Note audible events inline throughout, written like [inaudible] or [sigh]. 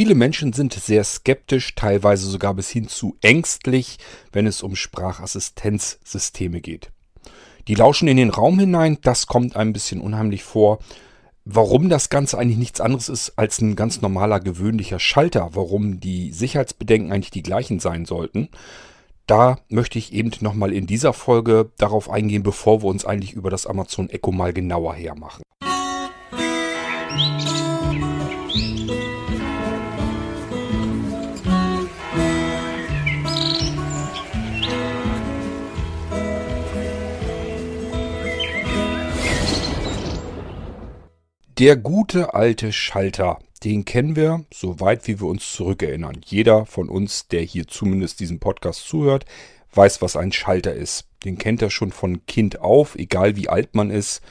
Viele Menschen sind sehr skeptisch, teilweise sogar bis hin zu ängstlich, wenn es um Sprachassistenzsysteme geht. Die lauschen in den Raum hinein, das kommt ein bisschen unheimlich vor. Warum das Ganze eigentlich nichts anderes ist als ein ganz normaler gewöhnlicher Schalter, warum die Sicherheitsbedenken eigentlich die gleichen sein sollten, da möchte ich eben nochmal in dieser Folge darauf eingehen, bevor wir uns eigentlich über das Amazon Echo mal genauer hermachen. Musik Der gute alte Schalter, den kennen wir, soweit wie wir uns zurückerinnern. Jeder von uns, der hier zumindest diesem Podcast zuhört, weiß, was ein Schalter ist. Den kennt er schon von Kind auf, egal wie alt man ist.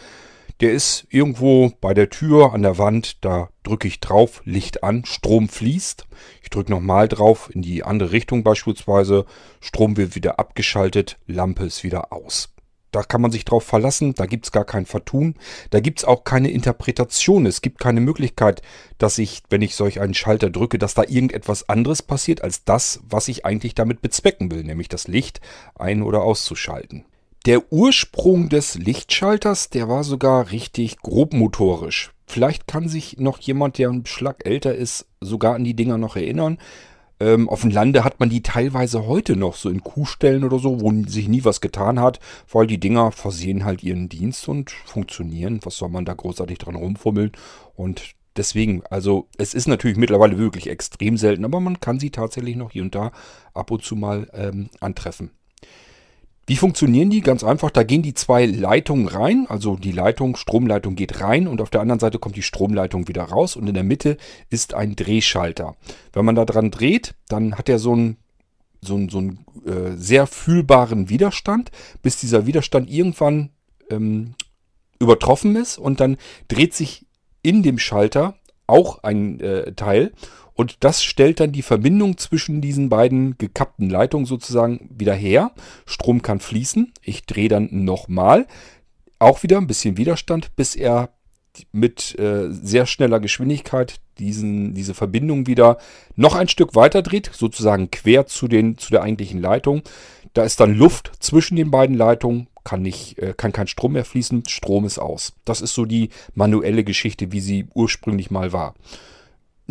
Der ist irgendwo bei der Tür an der Wand, da drücke ich drauf, Licht an, Strom fließt. Ich drücke nochmal drauf, in die andere Richtung beispielsweise. Strom wird wieder abgeschaltet, Lampe ist wieder aus. Da kann man sich drauf verlassen, da gibt's gar kein Vertun, da gibt's auch keine Interpretation. Es gibt keine Möglichkeit, dass ich, wenn ich solch einen Schalter drücke, dass da irgendetwas anderes passiert als das, was ich eigentlich damit bezwecken will, nämlich das Licht ein- oder auszuschalten. Der Ursprung des Lichtschalters, der war sogar richtig grobmotorisch. Vielleicht kann sich noch jemand, der ein Schlag älter ist, sogar an die Dinger noch erinnern. Ähm, auf dem Lande hat man die teilweise heute noch, so in Kuhstellen oder so, wo sich nie was getan hat, weil die Dinger versehen halt ihren Dienst und funktionieren. Was soll man da großartig dran rumfummeln? Und deswegen, also es ist natürlich mittlerweile wirklich extrem selten, aber man kann sie tatsächlich noch hier und da ab und zu mal ähm, antreffen. Wie funktionieren die? Ganz einfach, da gehen die zwei Leitungen rein, also die Leitung, Stromleitung geht rein und auf der anderen Seite kommt die Stromleitung wieder raus und in der Mitte ist ein Drehschalter. Wenn man da dran dreht, dann hat er so einen so einen, so einen äh, sehr fühlbaren Widerstand, bis dieser Widerstand irgendwann ähm, übertroffen ist und dann dreht sich in dem Schalter auch ein äh, Teil und das stellt dann die Verbindung zwischen diesen beiden gekappten Leitungen sozusagen wieder her. Strom kann fließen. Ich drehe dann nochmal. Auch wieder ein bisschen Widerstand, bis er mit äh, sehr schneller Geschwindigkeit diesen, diese Verbindung wieder noch ein Stück weiter dreht, sozusagen quer zu, den, zu der eigentlichen Leitung. Da ist dann Luft zwischen den beiden Leitungen, kann, nicht, äh, kann kein Strom mehr fließen, Strom ist aus. Das ist so die manuelle Geschichte, wie sie ursprünglich mal war.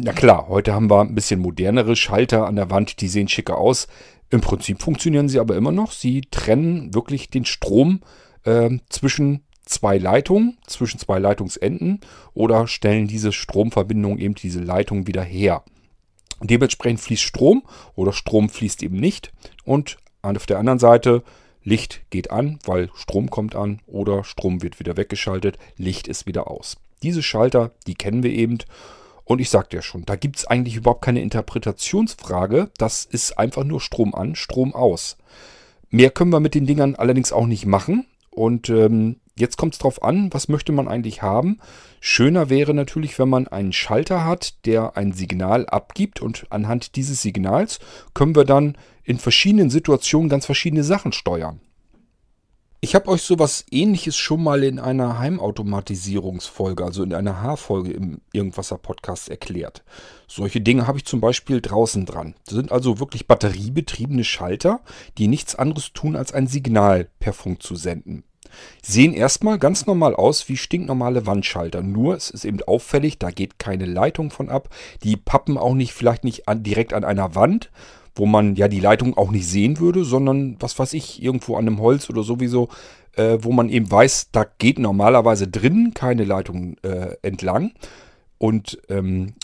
Na klar, heute haben wir ein bisschen modernere Schalter an der Wand, die sehen schicker aus. Im Prinzip funktionieren sie aber immer noch. Sie trennen wirklich den Strom äh, zwischen zwei Leitungen, zwischen zwei Leitungsenden oder stellen diese Stromverbindung eben diese Leitung wieder her. Dementsprechend fließt Strom oder Strom fließt eben nicht und auf der anderen Seite Licht geht an, weil Strom kommt an oder Strom wird wieder weggeschaltet, Licht ist wieder aus. Diese Schalter, die kennen wir eben und ich sagte ja schon, da gibt es eigentlich überhaupt keine Interpretationsfrage. Das ist einfach nur Strom an, Strom aus. Mehr können wir mit den Dingern allerdings auch nicht machen. Und ähm, jetzt kommt es darauf an, was möchte man eigentlich haben. Schöner wäre natürlich, wenn man einen Schalter hat, der ein Signal abgibt und anhand dieses Signals können wir dann in verschiedenen Situationen ganz verschiedene Sachen steuern. Ich habe euch sowas ähnliches schon mal in einer Heimautomatisierungsfolge, also in einer H-Folge im Irgendwasser-Podcast erklärt. Solche Dinge habe ich zum Beispiel draußen dran. Das sind also wirklich batteriebetriebene Schalter, die nichts anderes tun, als ein Signal per Funk zu senden. Sehen erstmal ganz normal aus wie stinknormale Wandschalter. Nur es ist eben auffällig, da geht keine Leitung von ab. Die pappen auch nicht, vielleicht nicht an, direkt an einer Wand, wo man ja die Leitung auch nicht sehen würde, sondern was weiß ich, irgendwo an einem Holz oder sowieso, äh, wo man eben weiß, da geht normalerweise drin keine Leitung äh, entlang. Und ähm,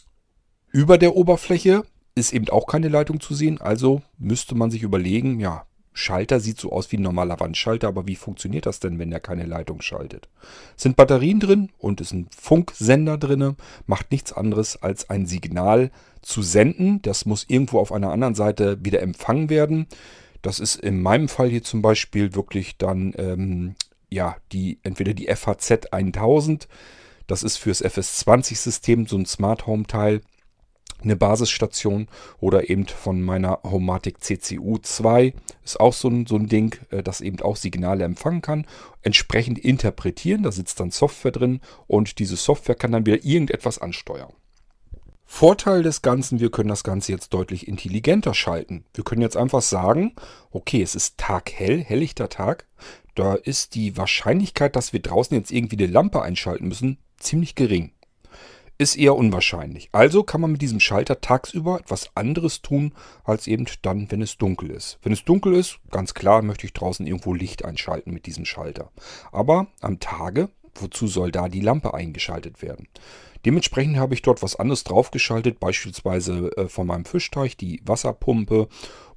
über der Oberfläche ist eben auch keine Leitung zu sehen. Also müsste man sich überlegen, ja, Schalter sieht so aus wie ein normaler Wandschalter, aber wie funktioniert das denn, wenn er keine Leitung schaltet? Es sind Batterien drin und ist ein Funksender drin, macht nichts anderes als ein Signal zu senden. Das muss irgendwo auf einer anderen Seite wieder empfangen werden. Das ist in meinem Fall hier zum Beispiel wirklich dann ähm, ja die entweder die FHZ 1000. Das ist fürs FS20-System so ein Smart Home Teil eine Basisstation oder eben von meiner Homatic CCU 2 ist auch so ein, so ein Ding, äh, das eben auch Signale empfangen kann, entsprechend interpretieren, da sitzt dann Software drin und diese Software kann dann wieder irgendetwas ansteuern. Vorteil des Ganzen, wir können das Ganze jetzt deutlich intelligenter schalten. Wir können jetzt einfach sagen, okay, es ist taghell, helllichter Tag. Da ist die Wahrscheinlichkeit, dass wir draußen jetzt irgendwie eine Lampe einschalten müssen, ziemlich gering. Ist eher unwahrscheinlich. Also kann man mit diesem Schalter tagsüber etwas anderes tun, als eben dann, wenn es dunkel ist. Wenn es dunkel ist, ganz klar, möchte ich draußen irgendwo Licht einschalten mit diesem Schalter. Aber am Tage, wozu soll da die Lampe eingeschaltet werden? Dementsprechend habe ich dort was anderes draufgeschaltet, beispielsweise äh, von meinem Fischteich die Wasserpumpe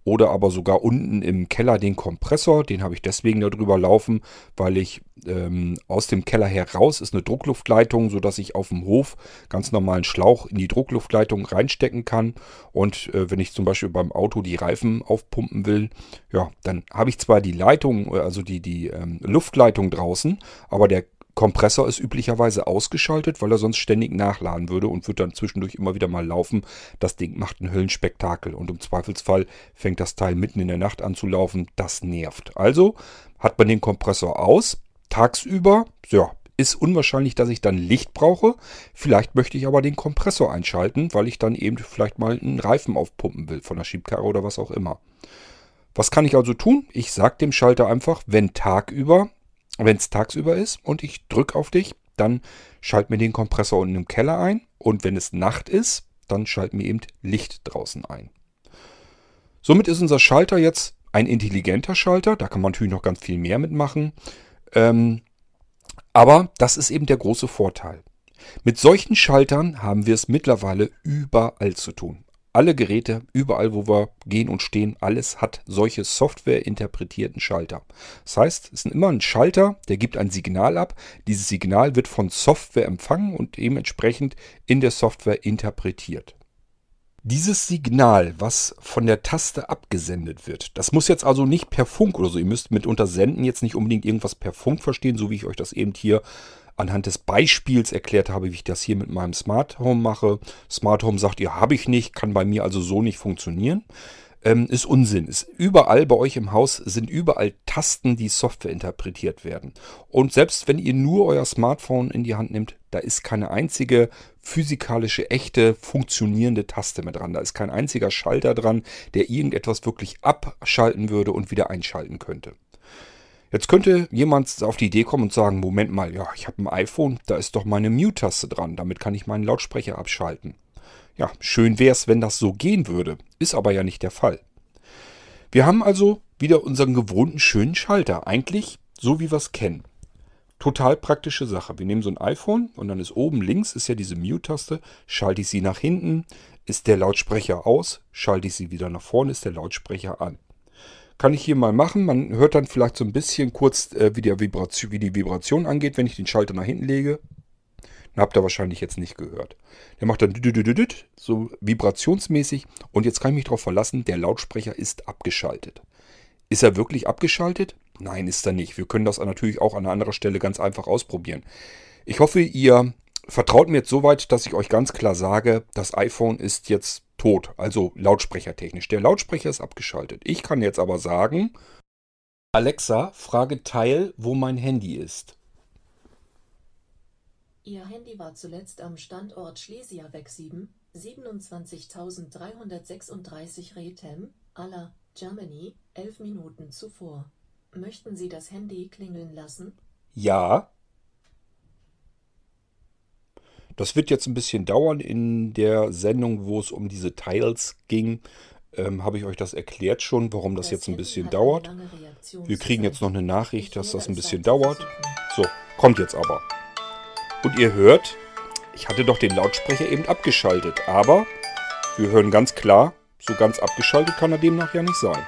oder aber sogar unten im Keller den Kompressor. Den habe ich deswegen darüber laufen, weil ich ähm, aus dem Keller heraus ist eine Druckluftleitung, sodass ich auf dem Hof ganz normalen Schlauch in die Druckluftleitung reinstecken kann. Und äh, wenn ich zum Beispiel beim Auto die Reifen aufpumpen will, ja, dann habe ich zwar die Leitung, also die, die ähm, Luftleitung draußen, aber der Kompressor ist üblicherweise ausgeschaltet, weil er sonst ständig nachladen würde und wird dann zwischendurch immer wieder mal laufen. Das Ding macht ein Höllenspektakel und im Zweifelsfall fängt das Teil mitten in der Nacht an zu laufen. Das nervt. Also hat man den Kompressor aus. Tagsüber, ja, ist unwahrscheinlich, dass ich dann Licht brauche. Vielleicht möchte ich aber den Kompressor einschalten, weil ich dann eben vielleicht mal einen Reifen aufpumpen will von der Schiebkarre oder was auch immer. Was kann ich also tun? Ich sage dem Schalter einfach, wenn tagüber wenn es tagsüber ist und ich drücke auf dich, dann schalt mir den Kompressor unten im Keller ein. Und wenn es Nacht ist, dann schalt mir eben Licht draußen ein. Somit ist unser Schalter jetzt ein intelligenter Schalter. Da kann man natürlich noch ganz viel mehr mitmachen. Ähm, aber das ist eben der große Vorteil. Mit solchen Schaltern haben wir es mittlerweile überall zu tun. Alle Geräte, überall wo wir gehen und stehen, alles hat solche Software-interpretierten Schalter. Das heißt, es ist immer ein Schalter, der gibt ein Signal ab. Dieses Signal wird von Software empfangen und dementsprechend in der Software interpretiert. Dieses Signal, was von der Taste abgesendet wird, das muss jetzt also nicht per Funk oder so. Ihr müsst mit Untersenden jetzt nicht unbedingt irgendwas per Funk verstehen, so wie ich euch das eben hier anhand des Beispiels erklärt habe, wie ich das hier mit meinem Smart Home mache. Smart Home sagt, ja, habe ich nicht, kann bei mir also so nicht funktionieren. Ähm, ist Unsinn. Ist überall bei euch im Haus sind überall Tasten, die Software interpretiert werden. Und selbst wenn ihr nur euer Smartphone in die Hand nehmt, da ist keine einzige physikalische, echte, funktionierende Taste mehr dran. Da ist kein einziger Schalter dran, der irgendetwas wirklich abschalten würde und wieder einschalten könnte. Jetzt könnte jemand auf die Idee kommen und sagen, Moment mal, ja, ich habe ein iPhone, da ist doch meine Mute-Taste dran, damit kann ich meinen Lautsprecher abschalten. Ja, schön wäre es, wenn das so gehen würde, ist aber ja nicht der Fall. Wir haben also wieder unseren gewohnten schönen Schalter, eigentlich so wie wir es kennen. Total praktische Sache. Wir nehmen so ein iPhone und dann ist oben links ist ja diese Mute-Taste, schalte ich sie nach hinten, ist der Lautsprecher aus, schalte ich sie wieder nach vorne, ist der Lautsprecher an. Kann ich hier mal machen. Man hört dann vielleicht so ein bisschen kurz, äh, wie, wie die Vibration angeht, wenn ich den Schalter nach hinten lege. Dann habt ihr wahrscheinlich jetzt nicht gehört. Der macht dann so vibrationsmäßig. Und jetzt kann ich mich darauf verlassen, der Lautsprecher ist abgeschaltet. Ist er wirklich abgeschaltet? Nein, ist er nicht. Wir können das natürlich auch an einer anderen Stelle ganz einfach ausprobieren. Ich hoffe, ihr vertraut mir jetzt soweit, dass ich euch ganz klar sage, das iPhone ist jetzt tot, also lautsprechertechnisch. Der Lautsprecher ist abgeschaltet. Ich kann jetzt aber sagen, Alexa, frage Teil, wo mein Handy ist. Ihr Handy war zuletzt am Standort Schlesiaweg 7, 27.336 Rethem, aller Germany, 11 Minuten zuvor. Möchten Sie das Handy klingeln lassen? Ja. Das wird jetzt ein bisschen dauern. In der Sendung, wo es um diese Tiles ging, ähm, habe ich euch das erklärt schon, warum das, das jetzt ein bisschen dauert. Wir kriegen jetzt noch eine Nachricht, dass das ein bisschen dauert. So, kommt jetzt aber. Und ihr hört, ich hatte doch den Lautsprecher eben abgeschaltet, aber wir hören ganz klar, so ganz abgeschaltet kann er demnach ja nicht sein.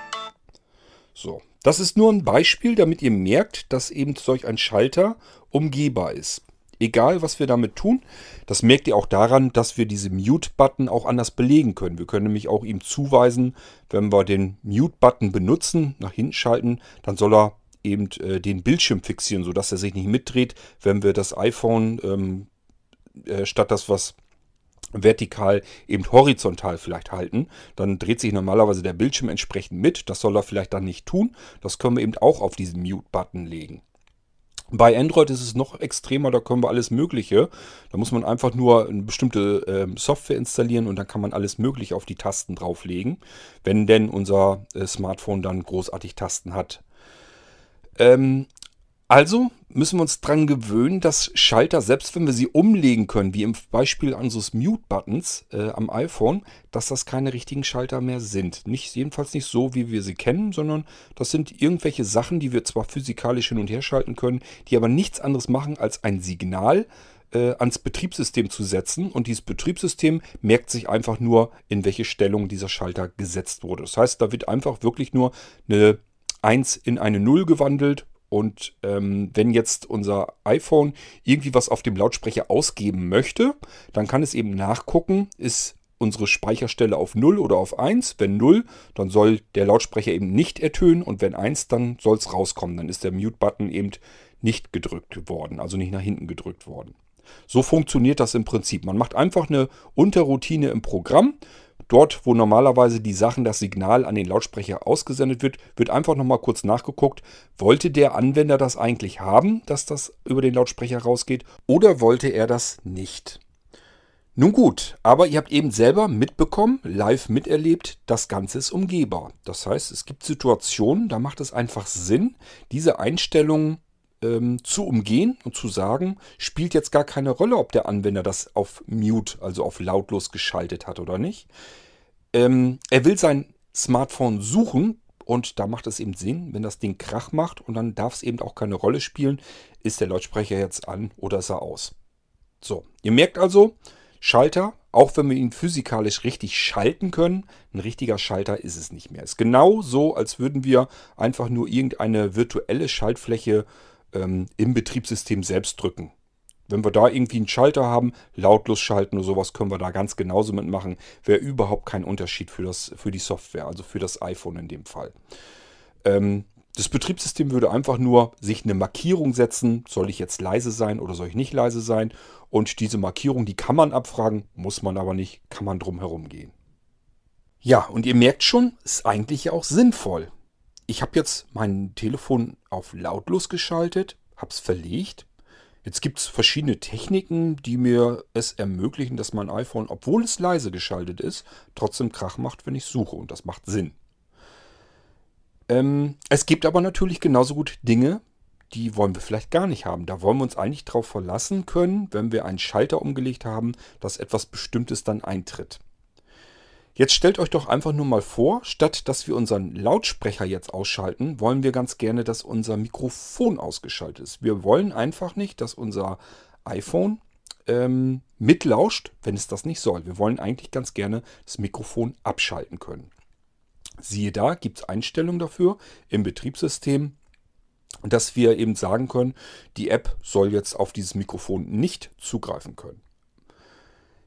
So, das ist nur ein Beispiel, damit ihr merkt, dass eben solch ein Schalter umgehbar ist. Egal, was wir damit tun, das merkt ihr auch daran, dass wir diese Mute-Button auch anders belegen können. Wir können nämlich auch ihm zuweisen, wenn wir den Mute-Button benutzen, nach hinten schalten, dann soll er eben äh, den Bildschirm fixieren, sodass er sich nicht mitdreht, wenn wir das iPhone ähm, äh, statt das, was vertikal eben horizontal vielleicht halten, dann dreht sich normalerweise der Bildschirm entsprechend mit. Das soll er vielleicht dann nicht tun. Das können wir eben auch auf diesen Mute-Button legen. Bei Android ist es noch extremer, da können wir alles Mögliche. Da muss man einfach nur eine bestimmte ähm, Software installieren und dann kann man alles Mögliche auf die Tasten drauflegen, wenn denn unser äh, Smartphone dann großartig Tasten hat. Ähm, also müssen wir uns dran gewöhnen, dass Schalter, selbst wenn wir sie umlegen können, wie im Beispiel unseres Mute-Buttons äh, am iPhone, dass das keine richtigen Schalter mehr sind. Nicht, jedenfalls nicht so, wie wir sie kennen, sondern das sind irgendwelche Sachen, die wir zwar physikalisch hin und her schalten können, die aber nichts anderes machen, als ein Signal äh, ans Betriebssystem zu setzen. Und dieses Betriebssystem merkt sich einfach nur, in welche Stellung dieser Schalter gesetzt wurde. Das heißt, da wird einfach wirklich nur eine 1 in eine 0 gewandelt und ähm, wenn jetzt unser iPhone irgendwie was auf dem Lautsprecher ausgeben möchte, dann kann es eben nachgucken, ist unsere Speicherstelle auf 0 oder auf 1. Wenn 0, dann soll der Lautsprecher eben nicht ertönen und wenn 1, dann soll es rauskommen. Dann ist der Mute-Button eben nicht gedrückt worden, also nicht nach hinten gedrückt worden. So funktioniert das im Prinzip. Man macht einfach eine Unterroutine im Programm Dort, wo normalerweise die Sachen, das Signal an den Lautsprecher ausgesendet wird, wird einfach nochmal kurz nachgeguckt, wollte der Anwender das eigentlich haben, dass das über den Lautsprecher rausgeht, oder wollte er das nicht? Nun gut, aber ihr habt eben selber mitbekommen, live miterlebt, das Ganze ist umgehbar. Das heißt, es gibt Situationen, da macht es einfach Sinn, diese Einstellungen ähm, zu umgehen und zu sagen, spielt jetzt gar keine Rolle, ob der Anwender das auf Mute, also auf lautlos geschaltet hat oder nicht. Ähm, er will sein Smartphone suchen und da macht es eben Sinn, wenn das Ding Krach macht und dann darf es eben auch keine Rolle spielen, ist der Lautsprecher jetzt an oder ist er aus. So, ihr merkt also, Schalter, auch wenn wir ihn physikalisch richtig schalten können, ein richtiger Schalter ist es nicht mehr. Es ist genau so, als würden wir einfach nur irgendeine virtuelle Schaltfläche ähm, im Betriebssystem selbst drücken. Wenn wir da irgendwie einen Schalter haben, lautlos schalten oder sowas, können wir da ganz genauso mitmachen. Wäre überhaupt kein Unterschied für, das, für die Software, also für das iPhone in dem Fall. Ähm, das Betriebssystem würde einfach nur sich eine Markierung setzen, soll ich jetzt leise sein oder soll ich nicht leise sein. Und diese Markierung, die kann man abfragen, muss man aber nicht, kann man drum herum gehen. Ja, und ihr merkt schon, ist eigentlich auch sinnvoll ich habe jetzt mein Telefon auf lautlos geschaltet, habe es verlegt. Jetzt gibt es verschiedene Techniken, die mir es ermöglichen, dass mein iPhone, obwohl es leise geschaltet ist, trotzdem Krach macht, wenn ich suche. Und das macht Sinn. Ähm, es gibt aber natürlich genauso gut Dinge, die wollen wir vielleicht gar nicht haben. Da wollen wir uns eigentlich darauf verlassen können, wenn wir einen Schalter umgelegt haben, dass etwas Bestimmtes dann eintritt. Jetzt stellt euch doch einfach nur mal vor, statt dass wir unseren Lautsprecher jetzt ausschalten, wollen wir ganz gerne, dass unser Mikrofon ausgeschaltet ist. Wir wollen einfach nicht, dass unser iPhone ähm, mitlauscht, wenn es das nicht soll. Wir wollen eigentlich ganz gerne das Mikrofon abschalten können. Siehe da, gibt es Einstellungen dafür im Betriebssystem, dass wir eben sagen können, die App soll jetzt auf dieses Mikrofon nicht zugreifen können.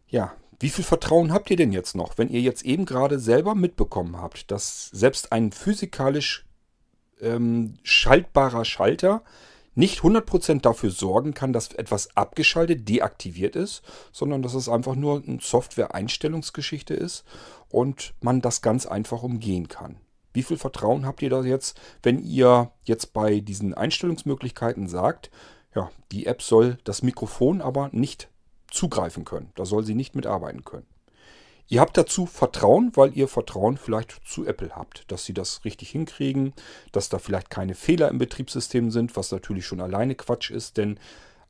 Ja, wie viel Vertrauen habt ihr denn jetzt noch, wenn ihr jetzt eben gerade selber mitbekommen habt, dass selbst ein physikalisch ähm, schaltbarer Schalter nicht 100% dafür sorgen kann, dass etwas abgeschaltet, deaktiviert ist, sondern dass es einfach nur eine Software-Einstellungsgeschichte ist und man das ganz einfach umgehen kann. Wie viel Vertrauen habt ihr da jetzt, wenn ihr jetzt bei diesen Einstellungsmöglichkeiten sagt, ja, die App soll das Mikrofon aber nicht zugreifen können. Da soll sie nicht mitarbeiten können. Ihr habt dazu Vertrauen, weil ihr Vertrauen vielleicht zu Apple habt, dass sie das richtig hinkriegen, dass da vielleicht keine Fehler im Betriebssystem sind, was natürlich schon alleine Quatsch ist, denn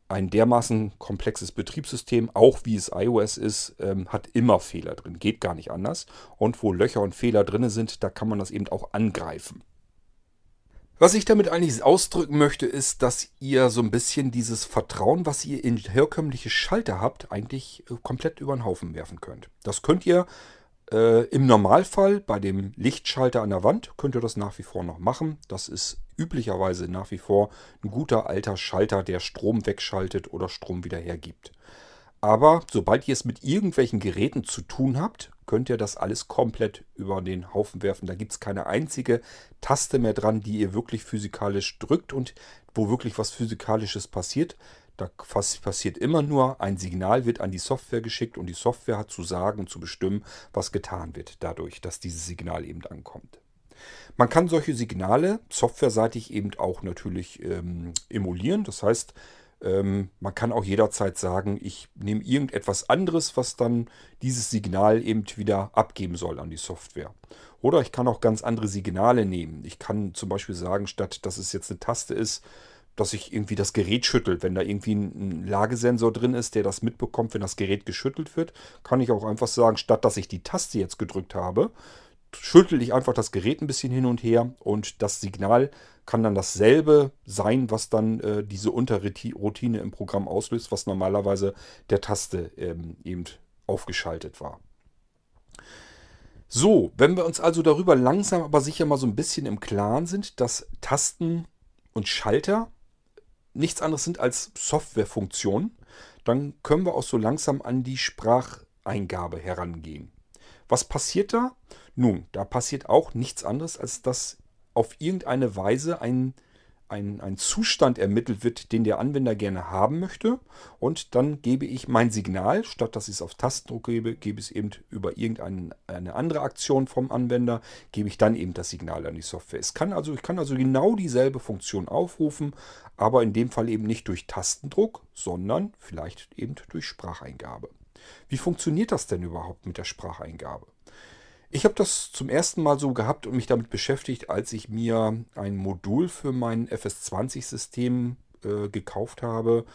ein dermaßen komplexes Betriebssystem, auch wie es iOS ist, ähm, hat immer Fehler drin. Geht gar nicht anders. Und wo Löcher und Fehler drin sind, da kann man das eben auch angreifen. Was ich damit eigentlich ausdrücken möchte, ist, dass ihr so ein bisschen dieses Vertrauen, was ihr in herkömmliche Schalter habt, eigentlich äh, komplett über den Haufen werfen könnt. Das könnt ihr äh, im Normalfall bei dem Lichtschalter an der Wand, könnt ihr das nach wie vor noch machen. Das ist üblicherweise nach wie vor ein guter alter Schalter, der Strom wegschaltet oder Strom wieder hergibt. Aber sobald ihr es mit irgendwelchen Geräten zu tun habt, könnt ihr das alles komplett über den Haufen werfen. Da gibt es keine einzige Taste mehr dran, die ihr wirklich physikalisch drückt und wo wirklich was Physikalisches passiert. Da passiert immer nur, ein Signal wird an die Software geschickt und die Software hat zu sagen zu bestimmen, was getan wird dadurch, dass dieses Signal eben ankommt. Man kann solche Signale softwareseitig eben auch natürlich ähm, emulieren. Das heißt, ähm, man kann auch jederzeit sagen, ich nehme irgendetwas anderes, was dann dieses Signal eben wieder abgeben soll an die Software. Oder ich kann auch ganz andere Signale nehmen. Ich kann zum Beispiel sagen, statt dass es jetzt eine Taste ist, dass sich irgendwie das Gerät schüttelt. Wenn da irgendwie ein Lagesensor drin ist, der das mitbekommt, wenn das Gerät geschüttelt wird, kann ich auch einfach sagen, statt dass ich die Taste jetzt gedrückt habe, schüttel ich einfach das Gerät ein bisschen hin und her und das Signal kann dann dasselbe sein, was dann äh, diese Unterroutine im Programm auslöst, was normalerweise der Taste ähm, eben aufgeschaltet war. So, wenn wir uns also darüber langsam aber sicher mal so ein bisschen im Klaren sind, dass Tasten und Schalter nichts anderes sind als Softwarefunktionen, dann können wir auch so langsam an die Spracheingabe herangehen. Was passiert da? Nun, da passiert auch nichts anderes, als dass auf irgendeine Weise ein ein, ein Zustand ermittelt wird, den der Anwender gerne haben möchte. Und dann gebe ich mein Signal, statt dass ich es auf Tastendruck gebe, gebe ich es eben über irgendeine andere Aktion vom Anwender, gebe ich dann eben das Signal an die Software. Es kann also, ich kann also genau dieselbe Funktion aufrufen, aber in dem Fall eben nicht durch Tastendruck, sondern vielleicht eben durch Spracheingabe. Wie funktioniert das denn überhaupt mit der Spracheingabe? Ich habe das zum ersten Mal so gehabt und mich damit beschäftigt, als ich mir ein Modul für mein FS20-System äh, gekauft habe.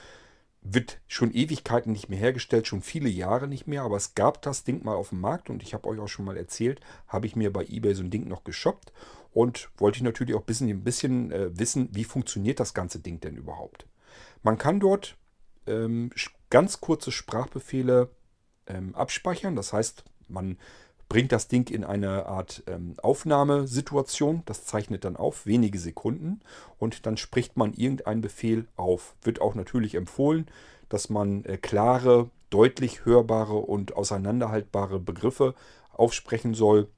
Wird schon Ewigkeiten nicht mehr hergestellt, schon viele Jahre nicht mehr, aber es gab das Ding mal auf dem Markt und ich habe euch auch schon mal erzählt, habe ich mir bei eBay so ein Ding noch geshoppt und wollte ich natürlich auch ein bisschen, ein bisschen äh, wissen, wie funktioniert das ganze Ding denn überhaupt. Man kann dort ähm, ganz kurze Sprachbefehle ähm, abspeichern, das heißt, man bringt das Ding in eine Art ähm, Aufnahmesituation. Das zeichnet dann auf, wenige Sekunden. Und dann spricht man irgendeinen Befehl auf. Wird auch natürlich empfohlen, dass man äh, klare, deutlich hörbare und auseinanderhaltbare Begriffe aufsprechen soll.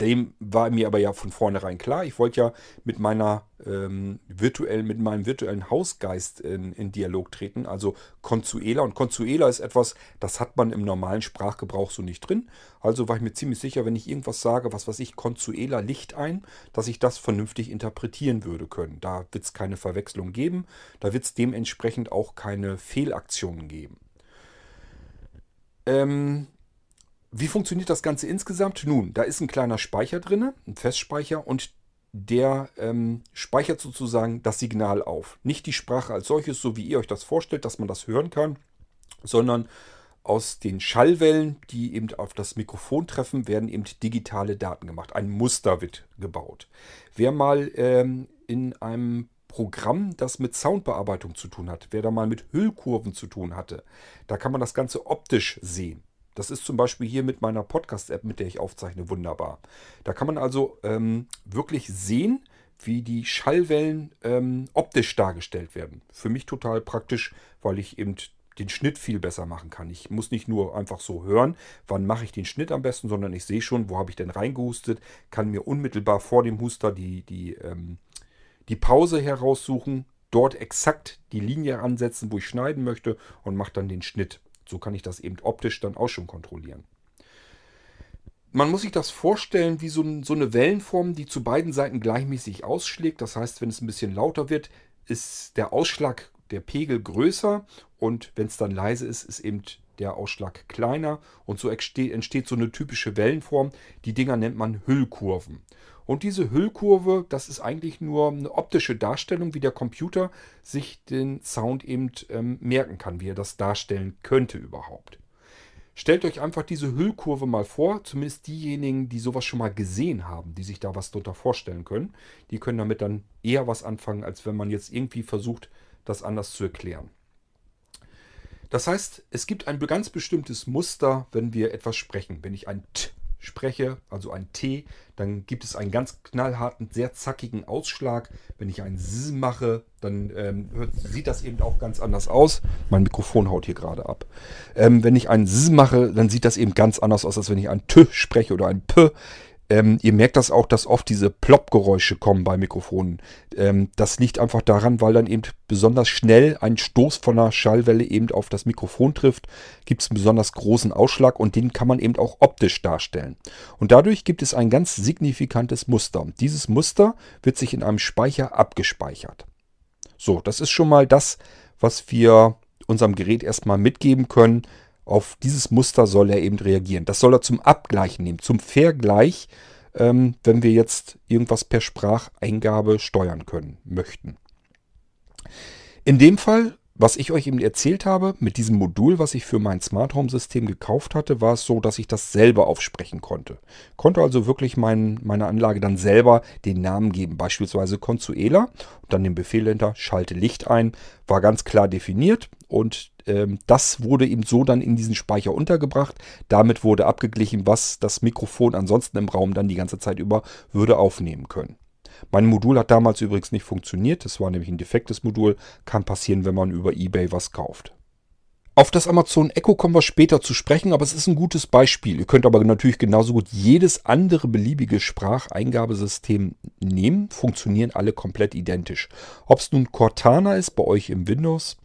Dem war mir aber ja von vornherein klar. Ich wollte ja mit meiner ähm, virtuellen, mit meinem virtuellen Hausgeist in, in, Dialog treten, also Consuela. Und Consuela ist etwas, das hat man im normalen Sprachgebrauch so nicht drin. Also war ich mir ziemlich sicher, wenn ich irgendwas sage, was weiß ich, Consuela Licht ein, dass ich das vernünftig interpretieren würde können. Da wird es keine Verwechslung geben, da wird es dementsprechend auch keine Fehlaktionen geben. Ähm, wie funktioniert das Ganze insgesamt? Nun, da ist ein kleiner Speicher drin, ein Festspeicher und der ähm, speichert sozusagen das Signal auf. Nicht die Sprache als solches, so wie ihr euch das vorstellt, dass man das hören kann, sondern aus den Schallwellen, die eben auf das Mikrofon treffen, werden eben digitale Daten gemacht. Ein Muster wird gebaut. Wer mal ähm, in einem Programm, das mit Soundbearbeitung zu tun hat, wer da mal mit Hüllkurven zu tun hatte, da kann man das Ganze optisch sehen. Das ist zum Beispiel hier mit meiner Podcast-App, mit der ich aufzeichne, wunderbar. Da kann man also ähm, wirklich sehen, wie die Schallwellen ähm, optisch dargestellt werden. Für mich total praktisch, weil ich eben den Schnitt viel besser machen kann. Ich muss nicht nur einfach so hören, wann mache ich den Schnitt am besten, sondern ich sehe schon, wo habe ich denn reingehustet, kann mir unmittelbar vor dem Huster die, die, ähm, die Pause heraussuchen, dort exakt die Linie ansetzen, wo ich schneiden möchte und mache dann den Schnitt. So kann ich das eben optisch dann auch schon kontrollieren. Man muss sich das vorstellen wie so, so eine Wellenform, die zu beiden Seiten gleichmäßig ausschlägt. Das heißt, wenn es ein bisschen lauter wird, ist der Ausschlag, der Pegel größer und wenn es dann leise ist, ist eben der Ausschlag kleiner und so entsteht so eine typische Wellenform. Die Dinger nennt man Hüllkurven. Und diese Hüllkurve, das ist eigentlich nur eine optische Darstellung, wie der Computer sich den Sound eben ähm, merken kann, wie er das darstellen könnte überhaupt. Stellt euch einfach diese Hüllkurve mal vor, zumindest diejenigen, die sowas schon mal gesehen haben, die sich da was drunter vorstellen können, die können damit dann eher was anfangen, als wenn man jetzt irgendwie versucht, das anders zu erklären. Das heißt, es gibt ein ganz bestimmtes Muster, wenn wir etwas sprechen. Wenn ich ein T spreche, also ein T, dann gibt es einen ganz knallharten, sehr zackigen Ausschlag. Wenn ich ein S mache, dann ähm, hört, sieht das eben auch ganz anders aus. Mein Mikrofon haut hier gerade ab. Ähm, wenn ich ein S mache, dann sieht das eben ganz anders aus, als wenn ich ein T spreche oder ein P. Ähm, ihr merkt das auch, dass oft diese Plopp-Geräusche kommen bei Mikrofonen. Ähm, das liegt einfach daran, weil dann eben besonders schnell ein Stoß von einer Schallwelle eben auf das Mikrofon trifft. Gibt es einen besonders großen Ausschlag und den kann man eben auch optisch darstellen. Und dadurch gibt es ein ganz signifikantes Muster. Dieses Muster wird sich in einem Speicher abgespeichert. So, das ist schon mal das, was wir unserem Gerät erstmal mitgeben können, auf dieses Muster soll er eben reagieren. Das soll er zum Abgleich nehmen, zum Vergleich, ähm, wenn wir jetzt irgendwas per Spracheingabe steuern können, möchten. In dem Fall, was ich euch eben erzählt habe, mit diesem Modul, was ich für mein Smart Home System gekauft hatte, war es so, dass ich das selber aufsprechen konnte. Konnte also wirklich mein, meiner Anlage dann selber den Namen geben, beispielsweise Consuela und dann den Befehl hinter, schalte Licht ein, war ganz klar definiert und ähm, das wurde eben so dann in diesen Speicher untergebracht. Damit wurde abgeglichen, was das Mikrofon ansonsten im Raum dann die ganze Zeit über würde aufnehmen können. Mein Modul hat damals übrigens nicht funktioniert. Das war nämlich ein defektes Modul. Kann passieren, wenn man über eBay was kauft. Auf das Amazon Echo kommen wir später zu sprechen, aber es ist ein gutes Beispiel. Ihr könnt aber natürlich genauso gut jedes andere beliebige Spracheingabesystem nehmen. Funktionieren alle komplett identisch. Ob es nun Cortana ist bei euch im Windows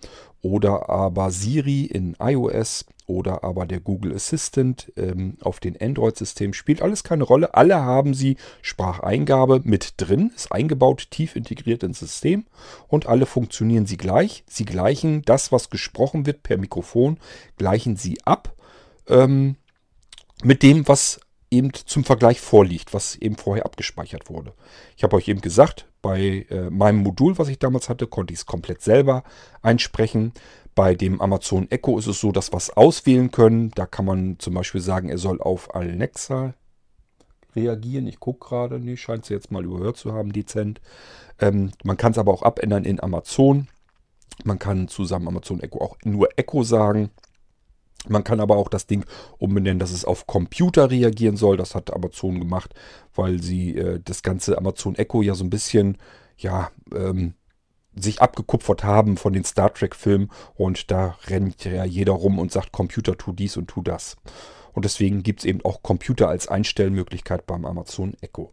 oder aber Siri in iOS oder aber der Google Assistant ähm, auf den Android-Systemen spielt alles keine Rolle. Alle haben sie Spracheingabe mit drin, ist eingebaut, tief integriert ins System und alle funktionieren sie gleich. Sie gleichen das, was gesprochen wird per Mikrofon, gleichen sie ab ähm, mit dem, was eben zum Vergleich vorliegt, was eben vorher abgespeichert wurde. Ich habe euch eben gesagt, bei äh, meinem Modul, was ich damals hatte, konnte ich es komplett selber einsprechen. Bei dem Amazon Echo ist es so, dass wir es auswählen können. Da kann man zum Beispiel sagen, er soll auf Alexa reagieren. Ich gucke gerade, nee, scheint sie jetzt mal überhört zu haben, dezent. Ähm, man kann es aber auch abändern in Amazon. Man kann zusammen Amazon Echo auch nur Echo sagen. Man kann aber auch das Ding umbenennen, dass es auf Computer reagieren soll. Das hat Amazon gemacht, weil sie äh, das ganze Amazon Echo ja so ein bisschen, ja, ähm, sich abgekupfert haben von den Star Trek-Filmen. Und da rennt ja jeder rum und sagt, Computer tu dies und tu das. Und deswegen gibt es eben auch Computer als Einstellmöglichkeit beim Amazon Echo.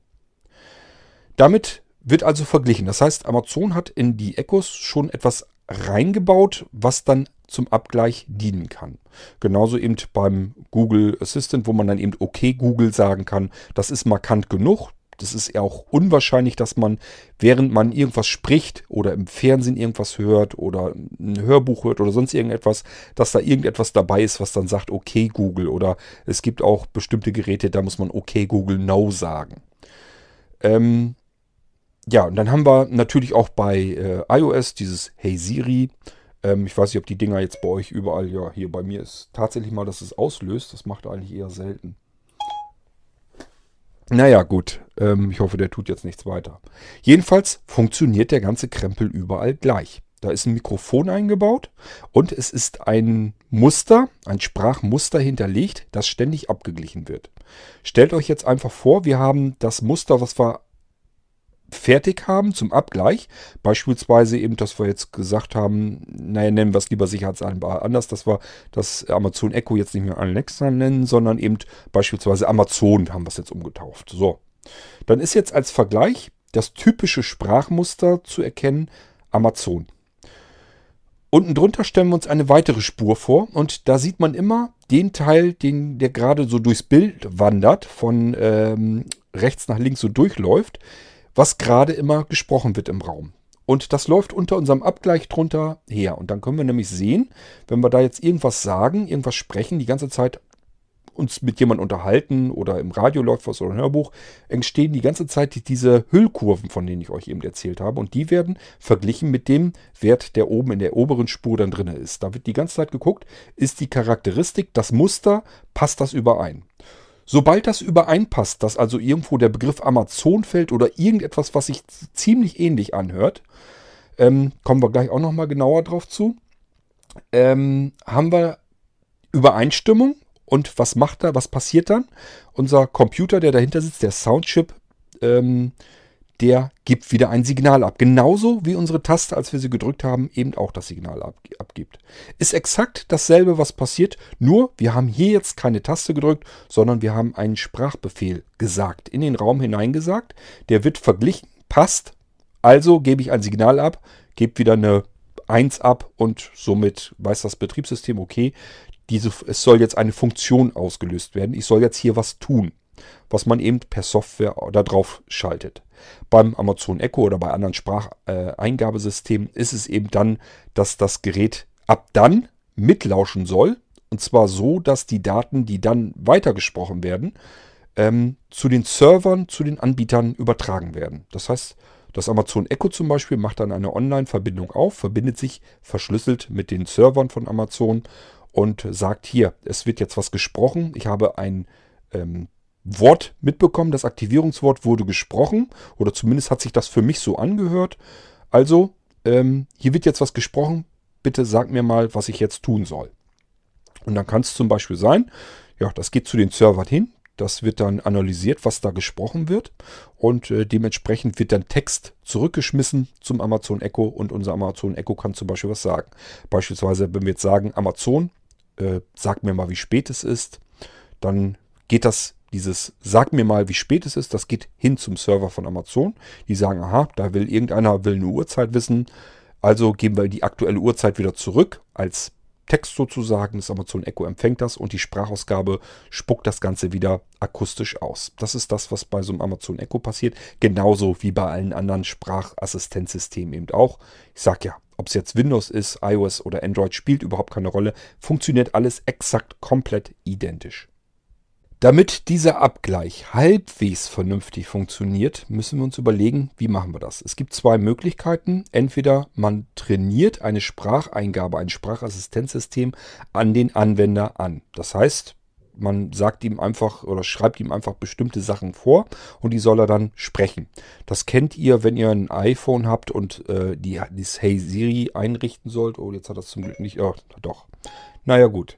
Damit wird also verglichen. Das heißt, Amazon hat in die Echos schon etwas reingebaut, was dann zum Abgleich dienen kann. Genauso eben beim Google Assistant, wo man dann eben okay Google sagen kann, das ist markant genug. Das ist ja auch unwahrscheinlich, dass man, während man irgendwas spricht oder im Fernsehen irgendwas hört oder ein Hörbuch hört oder sonst irgendetwas, dass da irgendetwas dabei ist, was dann sagt, okay Google. Oder es gibt auch bestimmte Geräte, da muss man okay Google No sagen. Ähm, ja, und dann haben wir natürlich auch bei äh, iOS dieses Hey Siri. Ähm, ich weiß nicht, ob die Dinger jetzt bei euch überall, ja, hier bei mir ist tatsächlich mal, dass es auslöst. Das macht eigentlich eher selten. Naja, gut. Ähm, ich hoffe, der tut jetzt nichts weiter. Jedenfalls funktioniert der ganze Krempel überall gleich. Da ist ein Mikrofon eingebaut und es ist ein Muster, ein Sprachmuster hinterlegt, das ständig abgeglichen wird. Stellt euch jetzt einfach vor, wir haben das Muster, was wir fertig haben zum Abgleich. Beispielsweise eben, dass wir jetzt gesagt haben, naja, nennen wir es lieber sicherheitshalber anders, dass wir das Amazon Echo jetzt nicht mehr Alexa nennen, sondern eben beispielsweise Amazon haben wir es jetzt umgetauft. So. Dann ist jetzt als Vergleich das typische Sprachmuster zu erkennen, Amazon. Unten drunter stellen wir uns eine weitere Spur vor und da sieht man immer den Teil, den, der gerade so durchs Bild wandert, von ähm, rechts nach links so durchläuft was gerade immer gesprochen wird im Raum. Und das läuft unter unserem Abgleich drunter her. Und dann können wir nämlich sehen, wenn wir da jetzt irgendwas sagen, irgendwas sprechen, die ganze Zeit uns mit jemandem unterhalten oder im Radio läuft was oder ein Hörbuch, entstehen die ganze Zeit diese Hüllkurven, von denen ich euch eben erzählt habe. Und die werden verglichen mit dem Wert, der oben in der oberen Spur dann drin ist. Da wird die ganze Zeit geguckt, ist die Charakteristik, das Muster, passt das überein. Sobald das übereinpasst, dass also irgendwo der Begriff Amazon fällt oder irgendetwas, was sich ziemlich ähnlich anhört, ähm, kommen wir gleich auch nochmal genauer drauf zu, ähm, haben wir Übereinstimmung und was macht da, was passiert dann? Unser Computer, der dahinter sitzt, der Soundchip, ähm, der gibt wieder ein Signal ab. Genauso wie unsere Taste, als wir sie gedrückt haben, eben auch das Signal ab, abgibt. Ist exakt dasselbe, was passiert, nur wir haben hier jetzt keine Taste gedrückt, sondern wir haben einen Sprachbefehl gesagt, in den Raum hineingesagt. Der wird verglichen, passt, also gebe ich ein Signal ab, gebe wieder eine 1 ab und somit weiß das Betriebssystem, okay, diese, es soll jetzt eine Funktion ausgelöst werden. Ich soll jetzt hier was tun, was man eben per Software da drauf schaltet. Beim Amazon Echo oder bei anderen Spracheingabesystemen ist es eben dann, dass das Gerät ab dann mitlauschen soll. Und zwar so, dass die Daten, die dann weitergesprochen werden, ähm, zu den Servern, zu den Anbietern übertragen werden. Das heißt, das Amazon Echo zum Beispiel macht dann eine Online-Verbindung auf, verbindet sich verschlüsselt mit den Servern von Amazon und sagt hier, es wird jetzt was gesprochen. Ich habe ein ähm, Wort mitbekommen, das Aktivierungswort wurde gesprochen oder zumindest hat sich das für mich so angehört. Also, ähm, hier wird jetzt was gesprochen. Bitte sag mir mal, was ich jetzt tun soll. Und dann kann es zum Beispiel sein, ja, das geht zu den Servern hin. Das wird dann analysiert, was da gesprochen wird. Und äh, dementsprechend wird dann Text zurückgeschmissen zum Amazon Echo. Und unser Amazon Echo kann zum Beispiel was sagen. Beispielsweise, wenn wir jetzt sagen, Amazon, äh, sag mir mal, wie spät es ist, dann geht das dieses Sag mir mal, wie spät es ist, das geht hin zum Server von Amazon. Die sagen, aha, da will irgendeiner will eine Uhrzeit wissen. Also geben wir die aktuelle Uhrzeit wieder zurück als Text sozusagen. Das Amazon Echo empfängt das und die Sprachausgabe spuckt das Ganze wieder akustisch aus. Das ist das, was bei so einem Amazon Echo passiert. Genauso wie bei allen anderen Sprachassistenzsystemen eben auch. Ich sage ja, ob es jetzt Windows ist, iOS oder Android, spielt überhaupt keine Rolle. Funktioniert alles exakt komplett identisch. Damit dieser Abgleich halbwegs vernünftig funktioniert, müssen wir uns überlegen, wie machen wir das. Es gibt zwei Möglichkeiten. Entweder man trainiert eine Spracheingabe, ein Sprachassistenzsystem an den Anwender an. Das heißt, man sagt ihm einfach oder schreibt ihm einfach bestimmte Sachen vor und die soll er dann sprechen. Das kennt ihr, wenn ihr ein iPhone habt und äh, die, das Hey Siri einrichten sollt. Oh, jetzt hat das zum Glück nicht. Oh, doch. Naja, gut.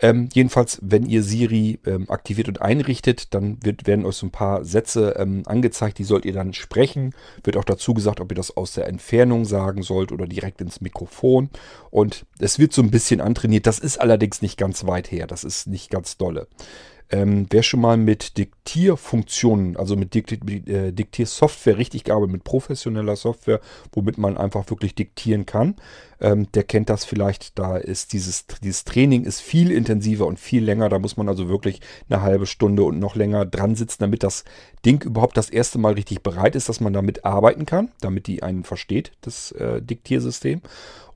Ähm, jedenfalls, wenn ihr Siri ähm, aktiviert und einrichtet, dann wird, werden euch so ein paar Sätze ähm, angezeigt, die sollt ihr dann sprechen. Wird auch dazu gesagt, ob ihr das aus der Entfernung sagen sollt oder direkt ins Mikrofon. Und es wird so ein bisschen antrainiert. Das ist allerdings nicht ganz weit her. Das ist nicht ganz dolle. Ähm, wer schon mal mit Diktierfunktionen, also mit äh, Diktiersoftware richtig gearbeitet, mit professioneller Software, womit man einfach wirklich diktieren kann, ähm, der kennt das vielleicht. Da ist dieses, dieses Training ist viel intensiver und viel länger. Da muss man also wirklich eine halbe Stunde und noch länger dran sitzen, damit das Ding überhaupt das erste Mal richtig bereit ist, dass man damit arbeiten kann, damit die einen versteht, das äh, Diktiersystem.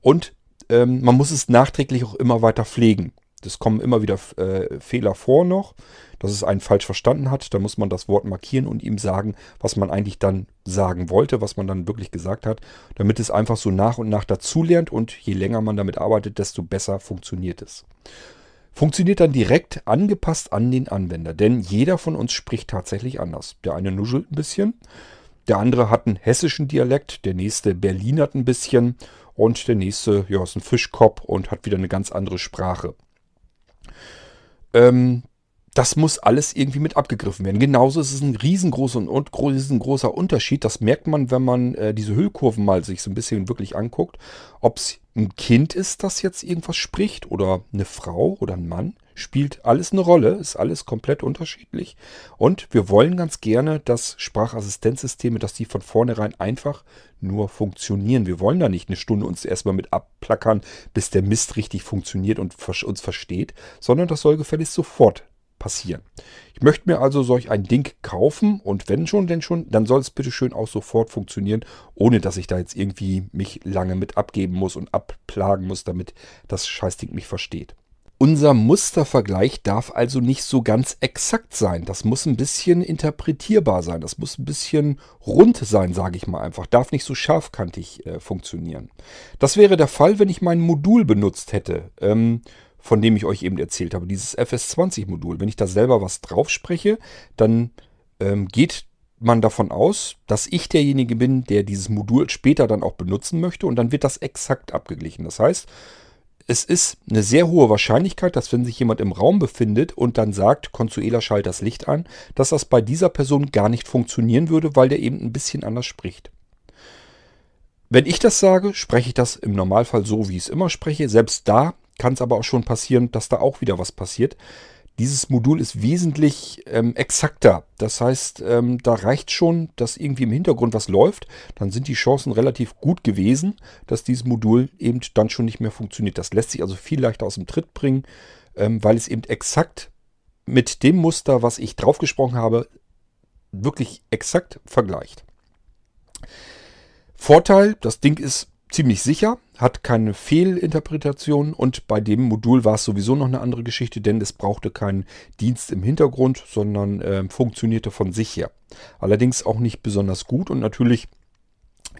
Und ähm, man muss es nachträglich auch immer weiter pflegen. Es kommen immer wieder äh, Fehler vor noch, dass es einen falsch verstanden hat. Da muss man das Wort markieren und ihm sagen, was man eigentlich dann sagen wollte, was man dann wirklich gesagt hat, damit es einfach so nach und nach dazulernt und je länger man damit arbeitet, desto besser funktioniert es. Funktioniert dann direkt angepasst an den Anwender, denn jeder von uns spricht tatsächlich anders. Der eine nuschelt ein bisschen, der andere hat einen hessischen Dialekt, der nächste Berlinert ein bisschen und der nächste ja, ist ein Fischkopf und hat wieder eine ganz andere Sprache. Ähm, das muss alles irgendwie mit abgegriffen werden. Genauso ist es ein riesengroßer, und riesengroßer Unterschied. Das merkt man, wenn man äh, diese Hüllkurven mal sich so ein bisschen wirklich anguckt. Ob es ein Kind ist, das jetzt irgendwas spricht oder eine Frau oder ein Mann spielt alles eine Rolle, ist alles komplett unterschiedlich. Und wir wollen ganz gerne, dass Sprachassistenzsysteme, dass die von vornherein einfach nur funktionieren. Wir wollen da nicht eine Stunde uns erstmal mit abplackern, bis der Mist richtig funktioniert und uns versteht, sondern das soll gefälligst sofort passieren. Ich möchte mir also solch ein Ding kaufen und wenn schon, denn schon, dann soll es bitte schön auch sofort funktionieren, ohne dass ich da jetzt irgendwie mich lange mit abgeben muss und abplagen muss, damit das Scheißding mich versteht. Unser Mustervergleich darf also nicht so ganz exakt sein. Das muss ein bisschen interpretierbar sein. Das muss ein bisschen rund sein, sage ich mal einfach. Darf nicht so scharfkantig äh, funktionieren. Das wäre der Fall, wenn ich mein Modul benutzt hätte, ähm, von dem ich euch eben erzählt habe. Dieses FS20-Modul. Wenn ich da selber was drauf spreche, dann ähm, geht man davon aus, dass ich derjenige bin, der dieses Modul später dann auch benutzen möchte und dann wird das exakt abgeglichen. Das heißt, es ist eine sehr hohe Wahrscheinlichkeit, dass wenn sich jemand im Raum befindet und dann sagt, Consuela schalt das Licht an, dass das bei dieser Person gar nicht funktionieren würde, weil der eben ein bisschen anders spricht. Wenn ich das sage, spreche ich das im Normalfall so, wie ich es immer spreche. Selbst da kann es aber auch schon passieren, dass da auch wieder was passiert. Dieses Modul ist wesentlich ähm, exakter. Das heißt, ähm, da reicht schon, dass irgendwie im Hintergrund was läuft. Dann sind die Chancen relativ gut gewesen, dass dieses Modul eben dann schon nicht mehr funktioniert. Das lässt sich also viel leichter aus dem Tritt bringen, ähm, weil es eben exakt mit dem Muster, was ich draufgesprochen habe, wirklich exakt vergleicht. Vorteil, das Ding ist ziemlich sicher hat keine Fehlinterpretation und bei dem Modul war es sowieso noch eine andere Geschichte, denn es brauchte keinen Dienst im Hintergrund, sondern äh, funktionierte von sich her. Allerdings auch nicht besonders gut und natürlich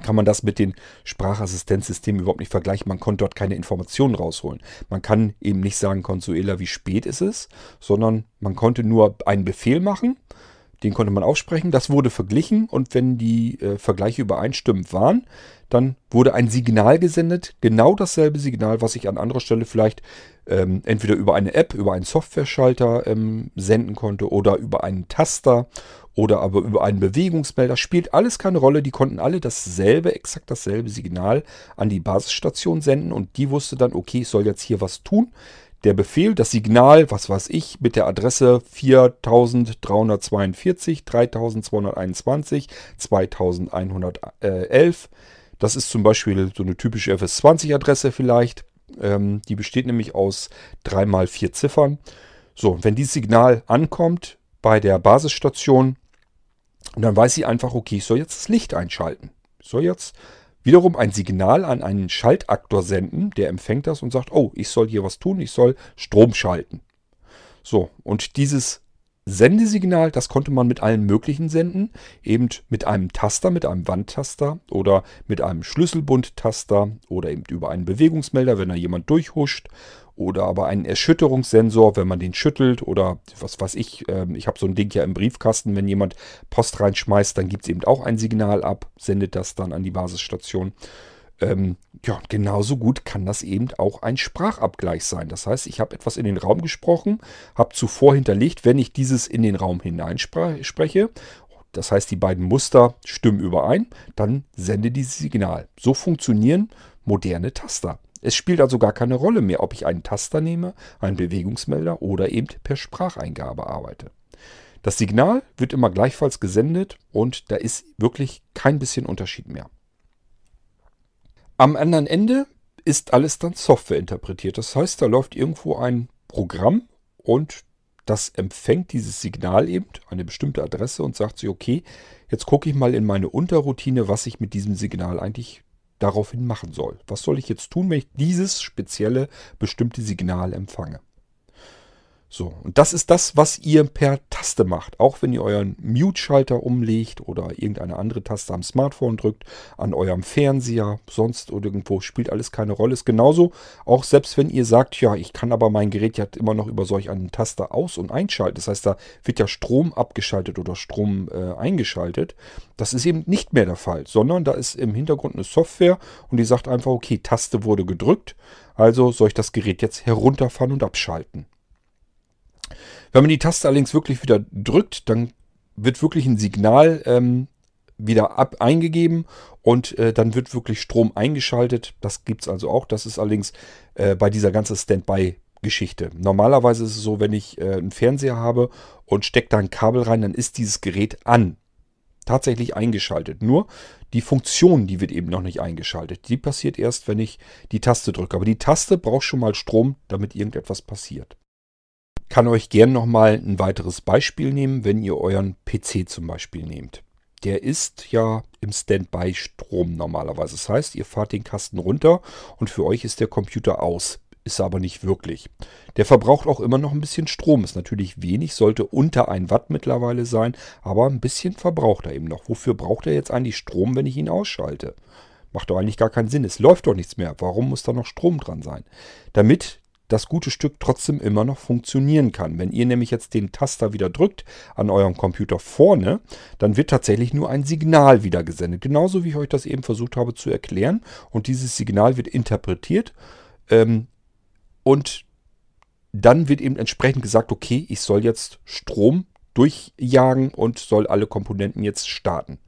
kann man das mit den Sprachassistenzsystemen überhaupt nicht vergleichen. Man konnte dort keine Informationen rausholen. Man kann eben nicht sagen, Consuela, wie spät ist es, sondern man konnte nur einen Befehl machen den konnte man aufsprechen. Das wurde verglichen und wenn die äh, Vergleiche übereinstimmend waren, dann wurde ein Signal gesendet. Genau dasselbe Signal, was ich an anderer Stelle vielleicht ähm, entweder über eine App, über einen Software-Schalter ähm, senden konnte oder über einen Taster oder aber über einen Bewegungsmelder. Spielt alles keine Rolle. Die konnten alle dasselbe, exakt dasselbe Signal an die Basisstation senden und die wusste dann, okay, ich soll jetzt hier was tun der Befehl, das Signal, was weiß ich, mit der Adresse 4342, 3221, 2111. Das ist zum Beispiel so eine typische FS20-Adresse vielleicht. Ähm, die besteht nämlich aus 3 mal 4 Ziffern. So, wenn dieses Signal ankommt bei der Basisstation, dann weiß sie einfach, okay, ich soll jetzt das Licht einschalten. Ich soll jetzt wiederum ein Signal an einen Schaltaktor senden, der empfängt das und sagt, oh, ich soll hier was tun, ich soll Strom schalten. So, und dieses Sendesignal, das konnte man mit allen möglichen senden, eben mit einem Taster, mit einem Wandtaster oder mit einem Schlüsselbundtaster oder eben über einen Bewegungsmelder, wenn da jemand durchhuscht oder aber einen Erschütterungssensor, wenn man den schüttelt oder was weiß ich, äh, ich habe so ein Ding ja im Briefkasten, wenn jemand Post reinschmeißt, dann gibt es eben auch ein Signal ab, sendet das dann an die Basisstation. Ähm, ja, genauso gut kann das eben auch ein Sprachabgleich sein. Das heißt, ich habe etwas in den Raum gesprochen, habe zuvor hinterlegt, wenn ich dieses in den Raum hineinspreche, das heißt, die beiden Muster stimmen überein, dann sende dieses Signal. So funktionieren moderne Taster. Es spielt also gar keine Rolle mehr, ob ich einen Taster nehme, einen Bewegungsmelder oder eben per Spracheingabe arbeite. Das Signal wird immer gleichfalls gesendet und da ist wirklich kein bisschen Unterschied mehr. Am anderen Ende ist alles dann Software interpretiert. Das heißt, da läuft irgendwo ein Programm und das empfängt dieses Signal eben, eine bestimmte Adresse und sagt sich, okay, jetzt gucke ich mal in meine Unterroutine, was ich mit diesem Signal eigentlich daraufhin machen soll. Was soll ich jetzt tun, wenn ich dieses spezielle bestimmte Signal empfange? So, und das ist das, was ihr per Taste macht. Auch wenn ihr euren Mute-Schalter umlegt oder irgendeine andere Taste am Smartphone drückt, an eurem Fernseher, sonst oder irgendwo, spielt alles keine Rolle. Ist genauso, auch selbst wenn ihr sagt, ja, ich kann aber mein Gerät ja immer noch über solch einen Taster aus- und einschalten. Das heißt, da wird ja Strom abgeschaltet oder Strom äh, eingeschaltet. Das ist eben nicht mehr der Fall, sondern da ist im Hintergrund eine Software und die sagt einfach, okay, Taste wurde gedrückt, also soll ich das Gerät jetzt herunterfahren und abschalten. Wenn man die Taste allerdings wirklich wieder drückt, dann wird wirklich ein Signal ähm, wieder ab eingegeben und äh, dann wird wirklich Strom eingeschaltet. Das gibt es also auch. Das ist allerdings äh, bei dieser ganzen Standby-Geschichte. Normalerweise ist es so, wenn ich äh, einen Fernseher habe und stecke da ein Kabel rein, dann ist dieses Gerät an. Tatsächlich eingeschaltet. Nur die Funktion, die wird eben noch nicht eingeschaltet. Die passiert erst, wenn ich die Taste drücke. Aber die Taste braucht schon mal Strom, damit irgendetwas passiert kann euch gern nochmal ein weiteres Beispiel nehmen, wenn ihr euren PC zum Beispiel nehmt. Der ist ja im Standby-Strom normalerweise. Das heißt, ihr fahrt den Kasten runter und für euch ist der Computer aus. Ist aber nicht wirklich. Der verbraucht auch immer noch ein bisschen Strom. Ist natürlich wenig, sollte unter 1 Watt mittlerweile sein, aber ein bisschen verbraucht er eben noch. Wofür braucht er jetzt eigentlich Strom, wenn ich ihn ausschalte? Macht doch eigentlich gar keinen Sinn. Es läuft doch nichts mehr. Warum muss da noch Strom dran sein? Damit das gute Stück trotzdem immer noch funktionieren kann. Wenn ihr nämlich jetzt den Taster wieder drückt an eurem Computer vorne, dann wird tatsächlich nur ein Signal wieder gesendet. Genauso wie ich euch das eben versucht habe zu erklären. Und dieses Signal wird interpretiert. Ähm, und dann wird eben entsprechend gesagt, okay, ich soll jetzt Strom durchjagen und soll alle Komponenten jetzt starten.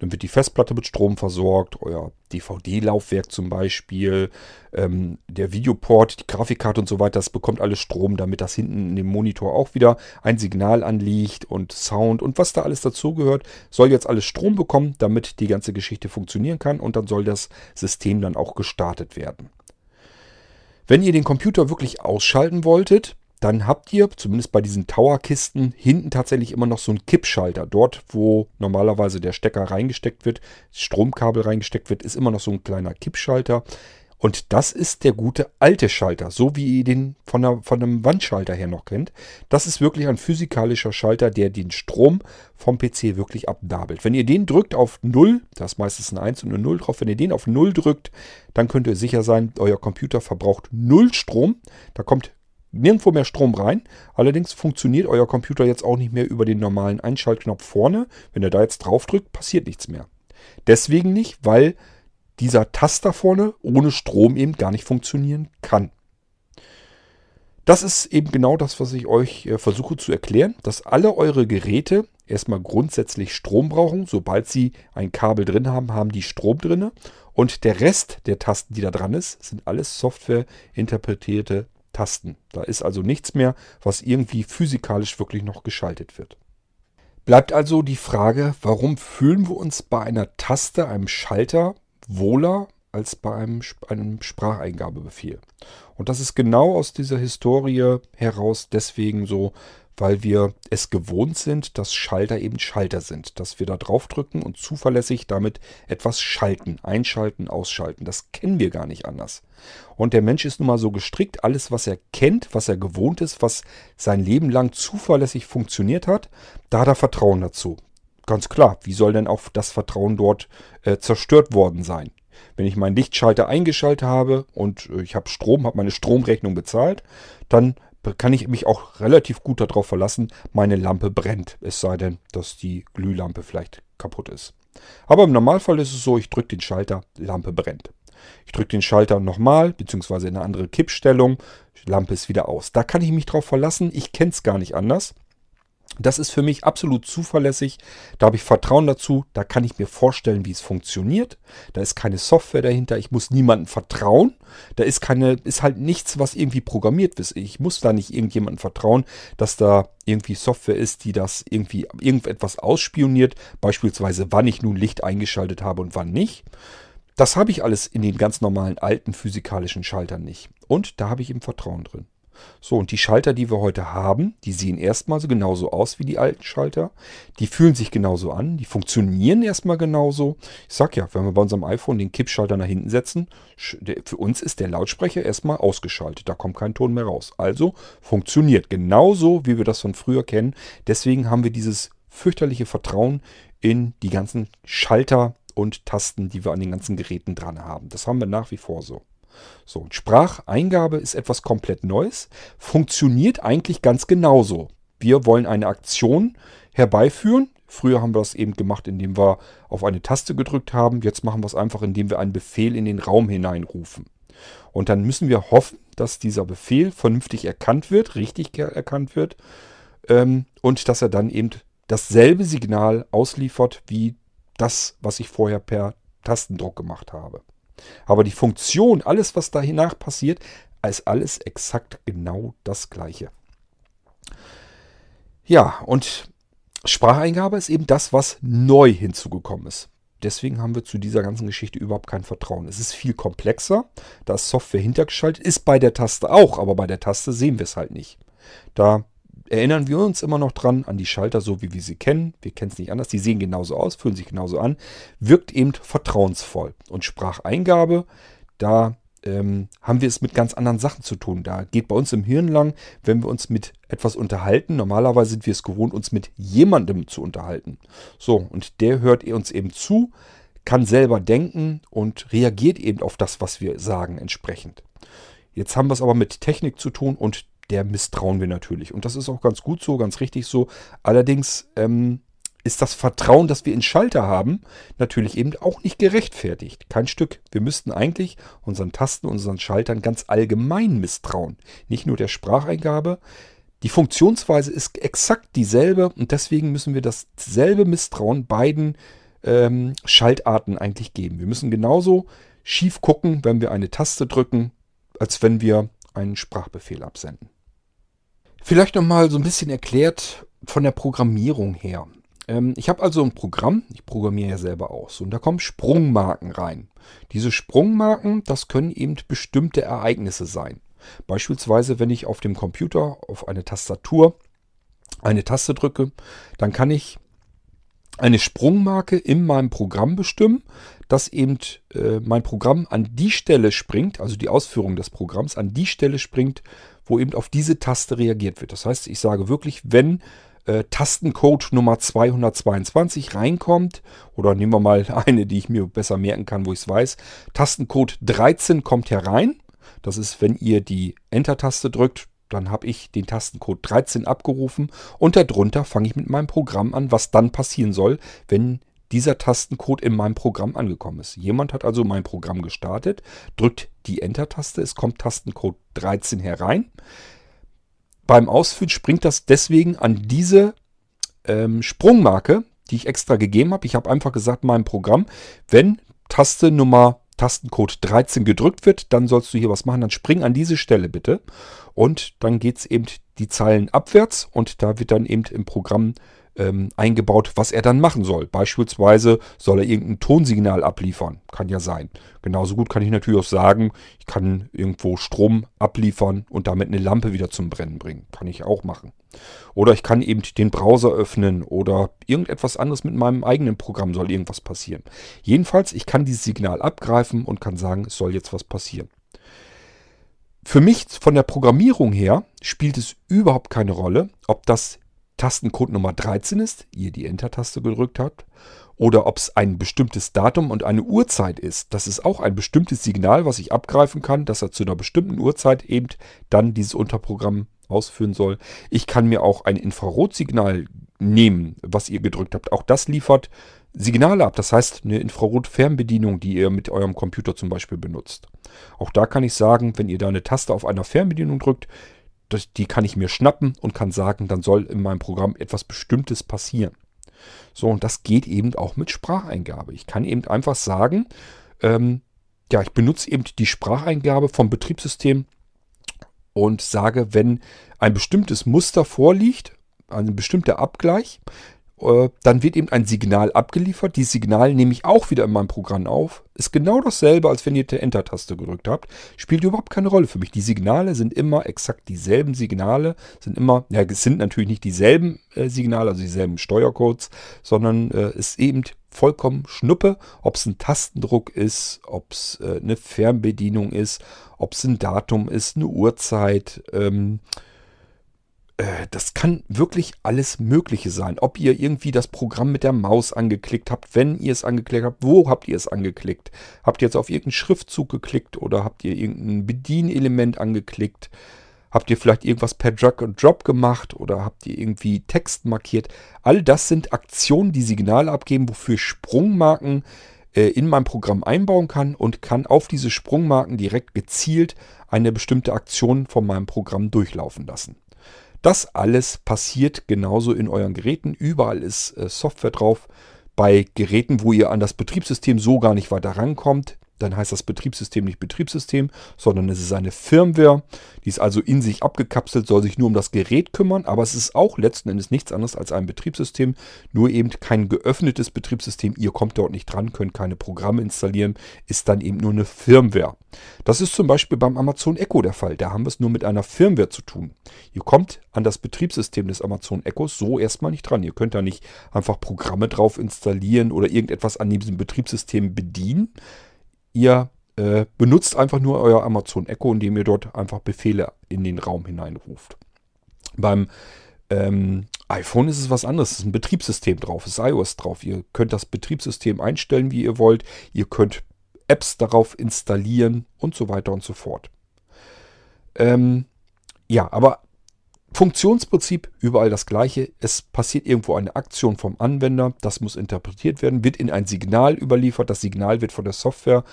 Dann wird die Festplatte mit Strom versorgt, euer DVD-Laufwerk zum Beispiel, ähm, der Videoport, die Grafikkarte und so weiter, das bekommt alles Strom, damit das hinten in dem Monitor auch wieder ein Signal anliegt und Sound und was da alles dazugehört, soll jetzt alles Strom bekommen, damit die ganze Geschichte funktionieren kann und dann soll das System dann auch gestartet werden. Wenn ihr den Computer wirklich ausschalten wolltet, dann habt ihr, zumindest bei diesen Tower-Kisten, hinten tatsächlich immer noch so einen Kippschalter. Dort, wo normalerweise der Stecker reingesteckt wird, Stromkabel reingesteckt wird, ist immer noch so ein kleiner Kippschalter. Und das ist der gute alte Schalter, so wie ihr den von, der, von einem Wandschalter her noch kennt. Das ist wirklich ein physikalischer Schalter, der den Strom vom PC wirklich abnabelt. Wenn ihr den drückt auf 0, da ist meistens ein 1 und eine 0 drauf, wenn ihr den auf 0 drückt, dann könnt ihr sicher sein, euer Computer verbraucht 0 Strom. Da kommt nirgendwo mehr Strom rein. Allerdings funktioniert euer Computer jetzt auch nicht mehr über den normalen Einschaltknopf vorne. Wenn ihr da jetzt drauf drückt, passiert nichts mehr. Deswegen nicht, weil dieser Taster vorne ohne Strom eben gar nicht funktionieren kann. Das ist eben genau das, was ich euch äh, versuche zu erklären, dass alle eure Geräte erstmal grundsätzlich Strom brauchen. Sobald sie ein Kabel drin haben, haben die Strom drin. Und der Rest der Tasten, die da dran ist, sind alles softwareinterpretierte Tasten. Da ist also nichts mehr, was irgendwie physikalisch wirklich noch geschaltet wird. Bleibt also die Frage, warum fühlen wir uns bei einer Taste, einem Schalter, wohler als bei einem, einem Spracheingabebefehl? Und das ist genau aus dieser Historie heraus deswegen so, weil wir es gewohnt sind, dass Schalter eben Schalter sind. Dass wir da draufdrücken und zuverlässig damit etwas schalten, einschalten, ausschalten. Das kennen wir gar nicht anders. Und der Mensch ist nun mal so gestrickt, alles, was er kennt, was er gewohnt ist, was sein Leben lang zuverlässig funktioniert hat, da hat er Vertrauen dazu. Ganz klar, wie soll denn auch das Vertrauen dort äh, zerstört worden sein? Wenn ich meinen Lichtschalter eingeschaltet habe und äh, ich habe Strom, habe meine Stromrechnung bezahlt, dann kann ich mich auch relativ gut darauf verlassen, meine Lampe brennt. Es sei denn, dass die Glühlampe vielleicht kaputt ist. Aber im Normalfall ist es so, ich drücke den Schalter, Lampe brennt. Ich drücke den Schalter nochmal, beziehungsweise in eine andere Kippstellung, Lampe ist wieder aus. Da kann ich mich drauf verlassen, ich kenne es gar nicht anders. Das ist für mich absolut zuverlässig. Da habe ich Vertrauen dazu. Da kann ich mir vorstellen, wie es funktioniert. Da ist keine Software dahinter. Ich muss niemandem vertrauen. Da ist keine, ist halt nichts, was irgendwie programmiert ist. Ich muss da nicht irgendjemandem vertrauen, dass da irgendwie Software ist, die das irgendwie irgendetwas ausspioniert. Beispielsweise, wann ich nun Licht eingeschaltet habe und wann nicht. Das habe ich alles in den ganz normalen alten physikalischen Schaltern nicht. Und da habe ich eben Vertrauen drin. So, und die Schalter, die wir heute haben, die sehen erstmal so genauso aus wie die alten Schalter. Die fühlen sich genauso an, die funktionieren erstmal genauso. Ich sag ja, wenn wir bei unserem iPhone den Kippschalter nach hinten setzen, für uns ist der Lautsprecher erstmal ausgeschaltet. Da kommt kein Ton mehr raus. Also funktioniert genauso, wie wir das von früher kennen. Deswegen haben wir dieses fürchterliche Vertrauen in die ganzen Schalter und Tasten, die wir an den ganzen Geräten dran haben. Das haben wir nach wie vor so. So, Spracheingabe ist etwas komplett Neues, funktioniert eigentlich ganz genauso. Wir wollen eine Aktion herbeiführen. Früher haben wir das eben gemacht, indem wir auf eine Taste gedrückt haben. Jetzt machen wir es einfach, indem wir einen Befehl in den Raum hineinrufen. Und dann müssen wir hoffen, dass dieser Befehl vernünftig erkannt wird, richtig erkannt wird ähm, und dass er dann eben dasselbe Signal ausliefert wie das, was ich vorher per Tastendruck gemacht habe. Aber die Funktion, alles, was da danach passiert, ist alles exakt genau das gleiche. Ja, und Spracheingabe ist eben das, was neu hinzugekommen ist. Deswegen haben wir zu dieser ganzen Geschichte überhaupt kein Vertrauen. Es ist viel komplexer, da ist Software hintergeschaltet, ist bei der Taste auch, aber bei der Taste sehen wir es halt nicht. Da erinnern wir uns immer noch dran an die Schalter, so wie wir sie kennen. Wir kennen es nicht anders. Die sehen genauso aus, fühlen sich genauso an. Wirkt eben vertrauensvoll. Und Spracheingabe, da ähm, haben wir es mit ganz anderen Sachen zu tun. Da geht bei uns im Hirn lang, wenn wir uns mit etwas unterhalten. Normalerweise sind wir es gewohnt, uns mit jemandem zu unterhalten. So, und der hört uns eben zu, kann selber denken und reagiert eben auf das, was wir sagen, entsprechend. Jetzt haben wir es aber mit Technik zu tun und der misstrauen wir natürlich. Und das ist auch ganz gut so, ganz richtig so. Allerdings ähm, ist das Vertrauen, das wir in Schalter haben, natürlich eben auch nicht gerechtfertigt. Kein Stück. Wir müssten eigentlich unseren Tasten, unseren Schaltern ganz allgemein misstrauen. Nicht nur der Spracheingabe. Die Funktionsweise ist exakt dieselbe und deswegen müssen wir dasselbe Misstrauen beiden ähm, Schaltarten eigentlich geben. Wir müssen genauso schief gucken, wenn wir eine Taste drücken, als wenn wir einen Sprachbefehl absenden. Vielleicht nochmal so ein bisschen erklärt von der Programmierung her. Ähm, ich habe also ein Programm, ich programmiere ja selber aus, und da kommen Sprungmarken rein. Diese Sprungmarken, das können eben bestimmte Ereignisse sein. Beispielsweise, wenn ich auf dem Computer auf eine Tastatur eine Taste drücke, dann kann ich eine Sprungmarke in meinem Programm bestimmen, dass eben äh, mein Programm an die Stelle springt, also die Ausführung des Programms an die Stelle springt, wo eben auf diese Taste reagiert wird. Das heißt, ich sage wirklich, wenn äh, Tastencode Nummer 222 reinkommt, oder nehmen wir mal [laughs] eine, die ich mir besser merken kann, wo ich es weiß, Tastencode 13 kommt herein. Das ist, wenn ihr die Enter-Taste drückt, dann habe ich den Tastencode 13 abgerufen und darunter fange ich mit meinem Programm an, was dann passieren soll, wenn dieser Tastencode in meinem Programm angekommen ist. Jemand hat also mein Programm gestartet, drückt die Enter-Taste, es kommt Tastencode 13 herein. Beim Ausführen springt das deswegen an diese ähm, Sprungmarke, die ich extra gegeben habe. Ich habe einfach gesagt, meinem Programm, wenn Taste Nummer Tastencode 13 gedrückt wird, dann sollst du hier was machen, dann spring an diese Stelle bitte. Und dann geht es eben die Zeilen abwärts und da wird dann eben im Programm ähm, eingebaut, was er dann machen soll. Beispielsweise soll er irgendein Tonsignal abliefern. Kann ja sein. Genauso gut kann ich natürlich auch sagen, ich kann irgendwo Strom abliefern und damit eine Lampe wieder zum Brennen bringen. Kann ich auch machen. Oder ich kann eben den Browser öffnen oder irgendetwas anderes mit meinem eigenen Programm soll irgendwas passieren. Jedenfalls, ich kann dieses Signal abgreifen und kann sagen, es soll jetzt was passieren. Für mich von der Programmierung her spielt es überhaupt keine Rolle, ob das Tastencode Nummer 13 ist, ihr die Enter-Taste gedrückt habt, oder ob es ein bestimmtes Datum und eine Uhrzeit ist. Das ist auch ein bestimmtes Signal, was ich abgreifen kann, dass er zu einer bestimmten Uhrzeit eben dann dieses Unterprogramm ausführen soll. Ich kann mir auch ein Infrarotsignal nehmen, was ihr gedrückt habt. Auch das liefert Signale ab. Das heißt, eine Infrarot-Fernbedienung, die ihr mit eurem Computer zum Beispiel benutzt. Auch da kann ich sagen, wenn ihr da eine Taste auf einer Fernbedienung drückt, das, die kann ich mir schnappen und kann sagen, dann soll in meinem Programm etwas Bestimmtes passieren. So, und das geht eben auch mit Spracheingabe. Ich kann eben einfach sagen, ähm, ja, ich benutze eben die Spracheingabe vom Betriebssystem und sage, wenn ein bestimmtes Muster vorliegt, ein bestimmter Abgleich, dann wird eben ein Signal abgeliefert. Dieses Signal nehme ich auch wieder in meinem Programm auf. Ist genau dasselbe, als wenn ihr die Enter-Taste gedrückt habt. Spielt überhaupt keine Rolle für mich. Die Signale sind immer exakt dieselben Signale. Sind immer, ja, es sind natürlich nicht dieselben äh, Signale, also dieselben Steuercodes, sondern äh, ist eben vollkommen Schnuppe, ob es ein Tastendruck ist, ob es äh, eine Fernbedienung ist, ob es ein Datum ist, eine Uhrzeit, ähm, äh, das kann wirklich alles Mögliche sein. Ob ihr irgendwie das Programm mit der Maus angeklickt habt, wenn ihr es angeklickt habt, wo habt ihr es angeklickt? Habt ihr jetzt auf irgendeinen Schriftzug geklickt oder habt ihr irgendein Bedienelement angeklickt? Habt ihr vielleicht irgendwas per Drag and Drop gemacht oder habt ihr irgendwie Text markiert? All das sind Aktionen, die Signale abgeben, wofür Sprungmarken äh, in mein Programm einbauen kann und kann auf diese Sprungmarken direkt gezielt eine bestimmte Aktion von meinem Programm durchlaufen lassen. Das alles passiert genauso in euren Geräten. Überall ist äh, Software drauf. Bei Geräten, wo ihr an das Betriebssystem so gar nicht weiter rankommt, dann heißt das Betriebssystem nicht Betriebssystem, sondern es ist eine Firmware. Die ist also in sich abgekapselt, soll sich nur um das Gerät kümmern, aber es ist auch letzten Endes nichts anderes als ein Betriebssystem, nur eben kein geöffnetes Betriebssystem. Ihr kommt dort nicht dran, könnt keine Programme installieren, ist dann eben nur eine Firmware. Das ist zum Beispiel beim Amazon Echo der Fall. Da haben wir es nur mit einer Firmware zu tun. Ihr kommt an das Betriebssystem des Amazon Echos so erstmal nicht dran. Ihr könnt da nicht einfach Programme drauf installieren oder irgendetwas an diesem Betriebssystem bedienen Ihr äh, benutzt einfach nur euer Amazon Echo, indem ihr dort einfach Befehle in den Raum hineinruft. Beim ähm, iPhone ist es was anderes. Es ist ein Betriebssystem drauf, es ist iOS drauf. Ihr könnt das Betriebssystem einstellen, wie ihr wollt. Ihr könnt Apps darauf installieren und so weiter und so fort. Ähm, ja, aber Funktionsprinzip überall das gleiche. Es passiert irgendwo eine Aktion vom Anwender, das muss interpretiert werden, wird in ein Signal überliefert, das Signal wird von der Software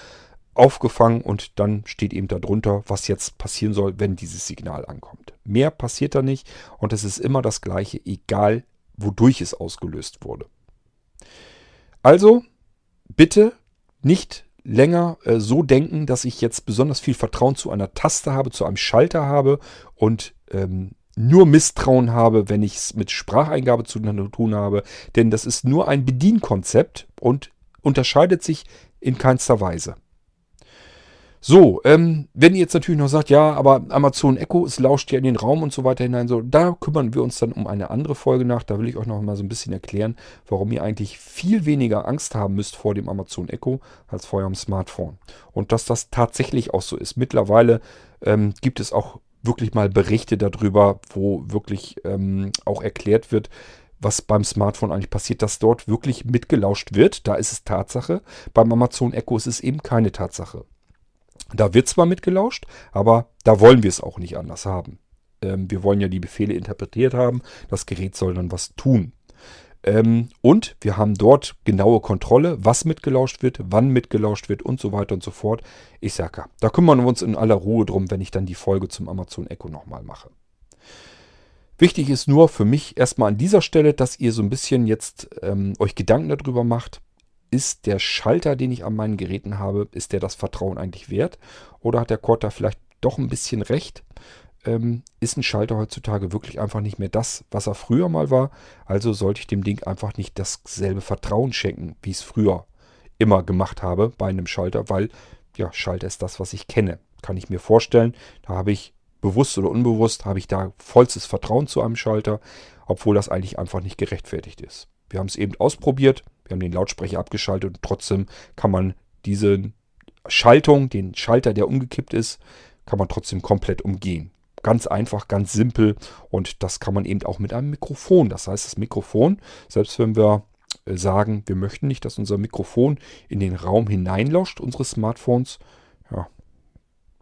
aufgefangen und dann steht eben darunter, was jetzt passieren soll, wenn dieses Signal ankommt. Mehr passiert da nicht und es ist immer das gleiche, egal wodurch es ausgelöst wurde. Also bitte nicht länger äh, so denken, dass ich jetzt besonders viel Vertrauen zu einer Taste habe, zu einem Schalter habe und ähm, nur Misstrauen habe, wenn ich es mit Spracheingabe zu tun habe. Denn das ist nur ein Bedienkonzept und unterscheidet sich in keinster Weise. So, ähm, wenn ihr jetzt natürlich noch sagt, ja, aber Amazon Echo, es lauscht ja in den Raum und so weiter hinein, so, da kümmern wir uns dann um eine andere Folge nach. Da will ich euch noch mal so ein bisschen erklären, warum ihr eigentlich viel weniger Angst haben müsst vor dem Amazon Echo als vor eurem Smartphone. Und dass das tatsächlich auch so ist. Mittlerweile ähm, gibt es auch wirklich mal Berichte darüber, wo wirklich ähm, auch erklärt wird, was beim Smartphone eigentlich passiert, dass dort wirklich mitgelauscht wird. Da ist es Tatsache. Beim Amazon Echo ist es eben keine Tatsache. Da wird zwar mitgelauscht, aber da wollen wir es auch nicht anders haben. Ähm, wir wollen ja die Befehle interpretiert haben. Das Gerät soll dann was tun. Ähm, und wir haben dort genaue Kontrolle, was mitgelauscht wird, wann mitgelauscht wird und so weiter und so fort. Ich sage ja, da kümmern wir uns in aller Ruhe drum, wenn ich dann die Folge zum Amazon Echo nochmal mache. Wichtig ist nur für mich erstmal an dieser Stelle, dass ihr so ein bisschen jetzt ähm, euch Gedanken darüber macht, ist der Schalter, den ich an meinen Geräten habe, ist der das Vertrauen eigentlich wert? Oder hat der Korta vielleicht doch ein bisschen recht? Ähm, ist ein Schalter heutzutage wirklich einfach nicht mehr das, was er früher mal war? Also sollte ich dem Ding einfach nicht dasselbe Vertrauen schenken, wie ich es früher immer gemacht habe bei einem Schalter, weil ja, Schalter ist das, was ich kenne. Kann ich mir vorstellen. Da habe ich bewusst oder unbewusst, habe ich da vollstes Vertrauen zu einem Schalter, obwohl das eigentlich einfach nicht gerechtfertigt ist. Wir haben es eben ausprobiert, wir haben den Lautsprecher abgeschaltet und trotzdem kann man diese Schaltung, den Schalter, der umgekippt ist, kann man trotzdem komplett umgehen. Ganz einfach, ganz simpel und das kann man eben auch mit einem Mikrofon. Das heißt, das Mikrofon, selbst wenn wir äh, sagen, wir möchten nicht, dass unser Mikrofon in den Raum hineinlauscht, unseres Smartphones, ja,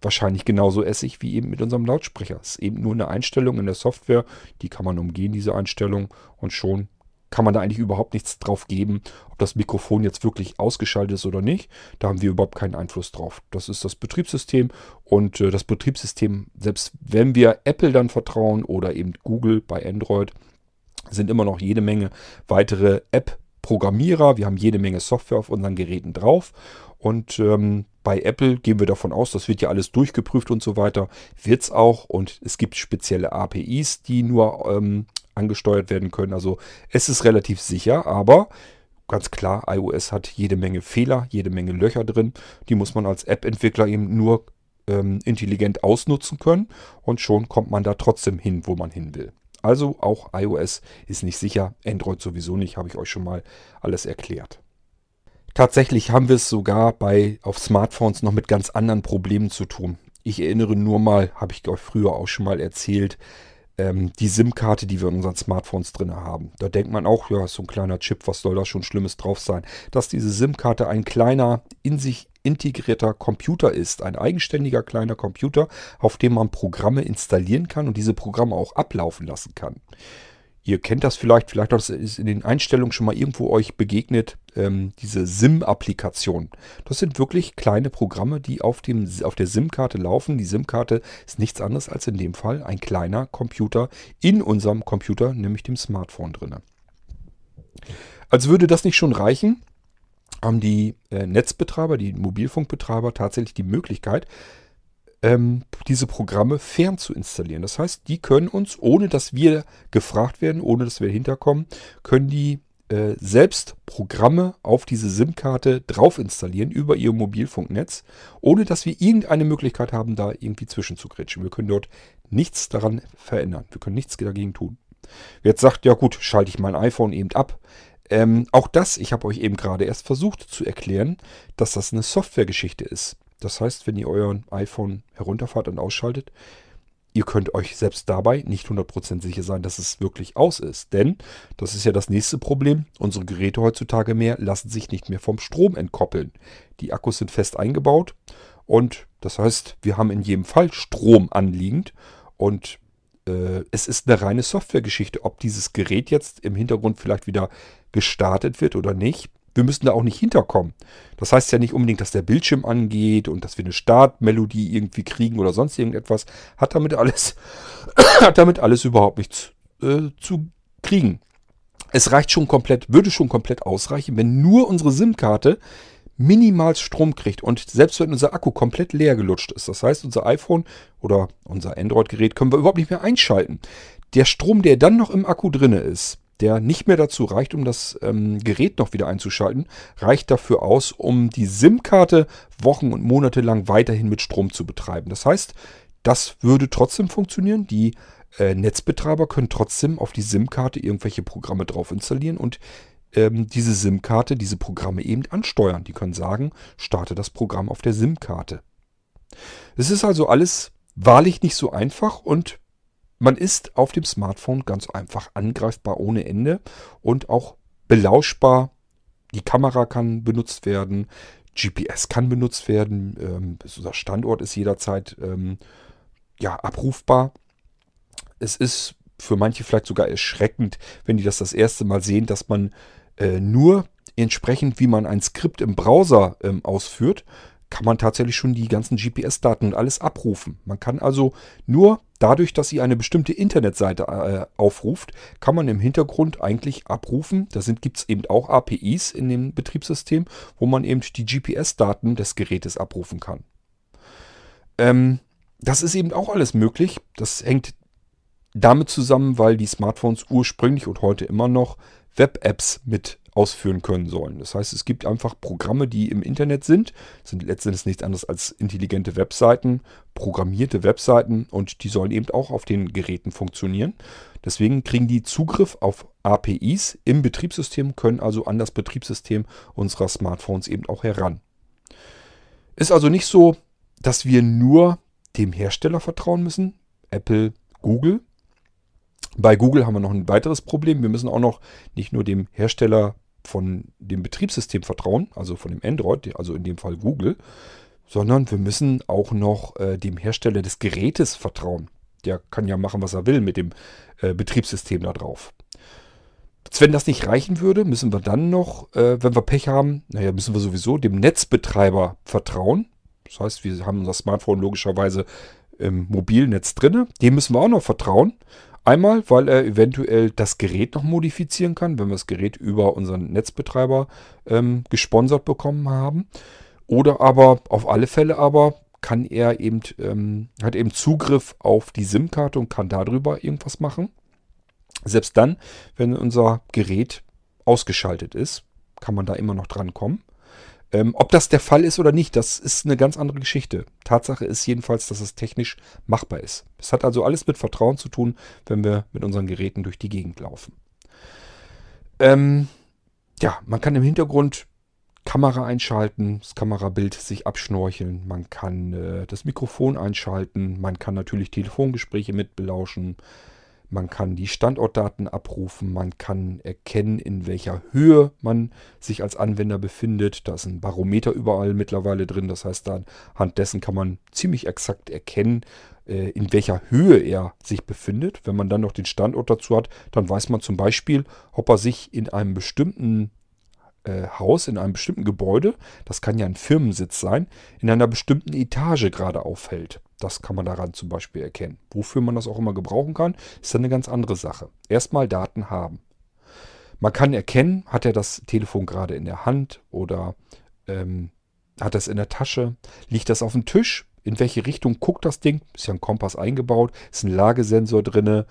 wahrscheinlich genauso essig wie eben mit unserem Lautsprecher. Es ist eben nur eine Einstellung in der Software, die kann man umgehen, diese Einstellung, und schon kann man da eigentlich überhaupt nichts drauf geben, ob das Mikrofon jetzt wirklich ausgeschaltet ist oder nicht. Da haben wir überhaupt keinen Einfluss drauf. Das ist das Betriebssystem und äh, das Betriebssystem, selbst wenn wir Apple dann vertrauen oder eben Google bei Android, sind immer noch jede Menge weitere App-Programmierer. Wir haben jede Menge Software auf unseren Geräten drauf und ähm, bei Apple gehen wir davon aus, das wird ja alles durchgeprüft und so weiter. Wird es auch und es gibt spezielle APIs, die nur ähm, angesteuert werden können. Also es ist relativ sicher, aber ganz klar, iOS hat jede Menge Fehler, jede Menge Löcher drin. Die muss man als App-Entwickler eben nur ähm, intelligent ausnutzen können und schon kommt man da trotzdem hin, wo man hin will. Also auch iOS ist nicht sicher, Android sowieso nicht, habe ich euch schon mal alles erklärt. Tatsächlich haben wir es sogar bei auf Smartphones noch mit ganz anderen Problemen zu tun. Ich erinnere nur mal, habe ich euch früher auch schon mal erzählt, ähm, die SIM-Karte, die wir in unseren Smartphones drin haben. Da denkt man auch, ja, so ein kleiner Chip, was soll da schon Schlimmes drauf sein? Dass diese SIM-Karte ein kleiner, in sich integrierter Computer ist, ein eigenständiger kleiner Computer, auf dem man Programme installieren kann und diese Programme auch ablaufen lassen kann. Ihr kennt das vielleicht, vielleicht ist es in den Einstellungen schon mal irgendwo euch begegnet, ähm, diese SIM-Applikation. Das sind wirklich kleine Programme, die auf, dem, auf der SIM-Karte laufen. Die SIM-Karte ist nichts anderes als in dem Fall ein kleiner Computer in unserem Computer, nämlich dem Smartphone drin. Als würde das nicht schon reichen, haben die äh, Netzbetreiber, die Mobilfunkbetreiber tatsächlich die Möglichkeit, ähm, diese Programme fern zu installieren. Das heißt, die können uns, ohne dass wir gefragt werden, ohne dass wir hinterkommen, können die äh, selbst Programme auf diese SIM-Karte drauf installieren über ihr Mobilfunknetz, ohne dass wir irgendeine Möglichkeit haben, da irgendwie zwischenzugrätschen. Wir können dort nichts daran verändern. Wir können nichts dagegen tun. Wer jetzt sagt, ja gut, schalte ich mein iPhone eben ab. Ähm, auch das, ich habe euch eben gerade erst versucht zu erklären, dass das eine Softwaregeschichte ist. Das heißt, wenn ihr euer iPhone herunterfahrt und ausschaltet, ihr könnt euch selbst dabei nicht 100% sicher sein, dass es wirklich aus ist. Denn, das ist ja das nächste Problem, unsere Geräte heutzutage mehr lassen sich nicht mehr vom Strom entkoppeln. Die Akkus sind fest eingebaut und das heißt, wir haben in jedem Fall Strom anliegend und äh, es ist eine reine Softwaregeschichte, ob dieses Gerät jetzt im Hintergrund vielleicht wieder gestartet wird oder nicht. Wir müssen da auch nicht hinterkommen. Das heißt ja nicht unbedingt, dass der Bildschirm angeht und dass wir eine Startmelodie irgendwie kriegen oder sonst irgendetwas. Hat damit alles, [coughs] hat damit alles überhaupt nichts äh, zu kriegen. Es reicht schon komplett, würde schon komplett ausreichen, wenn nur unsere SIM-Karte minimal Strom kriegt und selbst wenn unser Akku komplett leer gelutscht ist, das heißt unser iPhone oder unser Android-Gerät können wir überhaupt nicht mehr einschalten. Der Strom, der dann noch im Akku drinne ist, der nicht mehr dazu reicht, um das ähm, Gerät noch wieder einzuschalten, reicht dafür aus, um die SIM-Karte Wochen und Monate lang weiterhin mit Strom zu betreiben. Das heißt, das würde trotzdem funktionieren. Die äh, Netzbetreiber können trotzdem auf die SIM-Karte irgendwelche Programme drauf installieren und ähm, diese SIM-Karte, diese Programme eben ansteuern. Die können sagen, starte das Programm auf der SIM-Karte. Es ist also alles wahrlich nicht so einfach und man ist auf dem Smartphone ganz einfach angreifbar ohne Ende und auch belauschbar. Die Kamera kann benutzt werden, GPS kann benutzt werden, ähm, unser Standort ist jederzeit ähm, ja, abrufbar. Es ist für manche vielleicht sogar erschreckend, wenn die das das erste Mal sehen, dass man äh, nur entsprechend, wie man ein Skript im Browser ähm, ausführt, kann man tatsächlich schon die ganzen GPS-Daten und alles abrufen. Man kann also nur dadurch, dass sie eine bestimmte Internetseite äh, aufruft, kann man im Hintergrund eigentlich abrufen. Da gibt es eben auch APIs in dem Betriebssystem, wo man eben die GPS-Daten des Gerätes abrufen kann. Ähm, das ist eben auch alles möglich. Das hängt damit zusammen, weil die Smartphones ursprünglich und heute immer noch Web-Apps mit ausführen können sollen. Das heißt, es gibt einfach Programme, die im Internet sind, sind letztendlich nichts anderes als intelligente Webseiten, programmierte Webseiten und die sollen eben auch auf den Geräten funktionieren. Deswegen kriegen die Zugriff auf APIs im Betriebssystem, können also an das Betriebssystem unserer Smartphones eben auch heran. Ist also nicht so, dass wir nur dem Hersteller vertrauen müssen, Apple, Google, bei Google haben wir noch ein weiteres Problem. Wir müssen auch noch nicht nur dem Hersteller von dem Betriebssystem vertrauen, also von dem Android, also in dem Fall Google, sondern wir müssen auch noch äh, dem Hersteller des Gerätes vertrauen. Der kann ja machen, was er will mit dem äh, Betriebssystem da drauf. Wenn das nicht reichen würde, müssen wir dann noch, äh, wenn wir Pech haben, naja, müssen wir sowieso dem Netzbetreiber vertrauen. Das heißt, wir haben unser Smartphone logischerweise im Mobilnetz drin. Dem müssen wir auch noch vertrauen. Einmal, weil er eventuell das Gerät noch modifizieren kann, wenn wir das Gerät über unseren Netzbetreiber ähm, gesponsert bekommen haben. Oder aber auf alle Fälle aber kann er eben, ähm, hat eben Zugriff auf die SIM-Karte und kann darüber irgendwas machen. Selbst dann, wenn unser Gerät ausgeschaltet ist, kann man da immer noch dran kommen. Ähm, ob das der Fall ist oder nicht, das ist eine ganz andere Geschichte. Tatsache ist jedenfalls, dass es technisch machbar ist. Es hat also alles mit Vertrauen zu tun, wenn wir mit unseren Geräten durch die Gegend laufen. Ähm, ja, man kann im Hintergrund Kamera einschalten, das Kamerabild sich abschnorcheln, man kann äh, das Mikrofon einschalten, man kann natürlich Telefongespräche mit belauschen, man kann die Standortdaten abrufen, man kann erkennen, in welcher Höhe man sich als Anwender befindet. Da ist ein Barometer überall mittlerweile drin. Das heißt, anhand dessen kann man ziemlich exakt erkennen, äh, in welcher Höhe er sich befindet. Wenn man dann noch den Standort dazu hat, dann weiß man zum Beispiel, ob er sich in einem bestimmten äh, Haus, in einem bestimmten Gebäude, das kann ja ein Firmensitz sein, in einer bestimmten Etage gerade aufhält. Das kann man daran zum Beispiel erkennen. Wofür man das auch immer gebrauchen kann, ist dann eine ganz andere Sache. Erstmal Daten haben. Man kann erkennen, hat er das Telefon gerade in der Hand oder ähm, hat es in der Tasche, liegt das auf dem Tisch, in welche Richtung guckt das Ding, ist ja ein Kompass eingebaut, ist ein Lagesensor drin,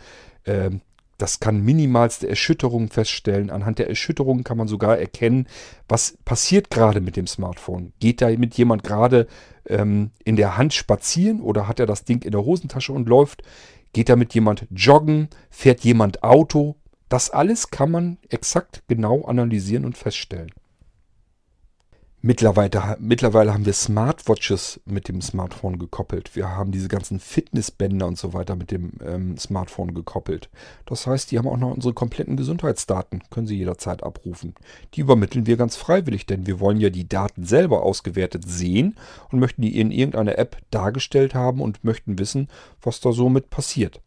ähm, das kann minimalste Erschütterungen feststellen. Anhand der Erschütterungen kann man sogar erkennen, was passiert gerade mit dem Smartphone. Geht da mit jemand gerade ähm, in der Hand spazieren oder hat er das Ding in der Hosentasche und läuft? Geht da mit jemand joggen? Fährt jemand Auto? Das alles kann man exakt genau analysieren und feststellen. Mittlerweile, mittlerweile haben wir Smartwatches mit dem Smartphone gekoppelt. Wir haben diese ganzen Fitnessbänder und so weiter mit dem ähm, Smartphone gekoppelt. Das heißt, die haben auch noch unsere kompletten Gesundheitsdaten, können Sie jederzeit abrufen. Die übermitteln wir ganz freiwillig, denn wir wollen ja die Daten selber ausgewertet sehen und möchten die in irgendeiner App dargestellt haben und möchten wissen, was da so mit passiert.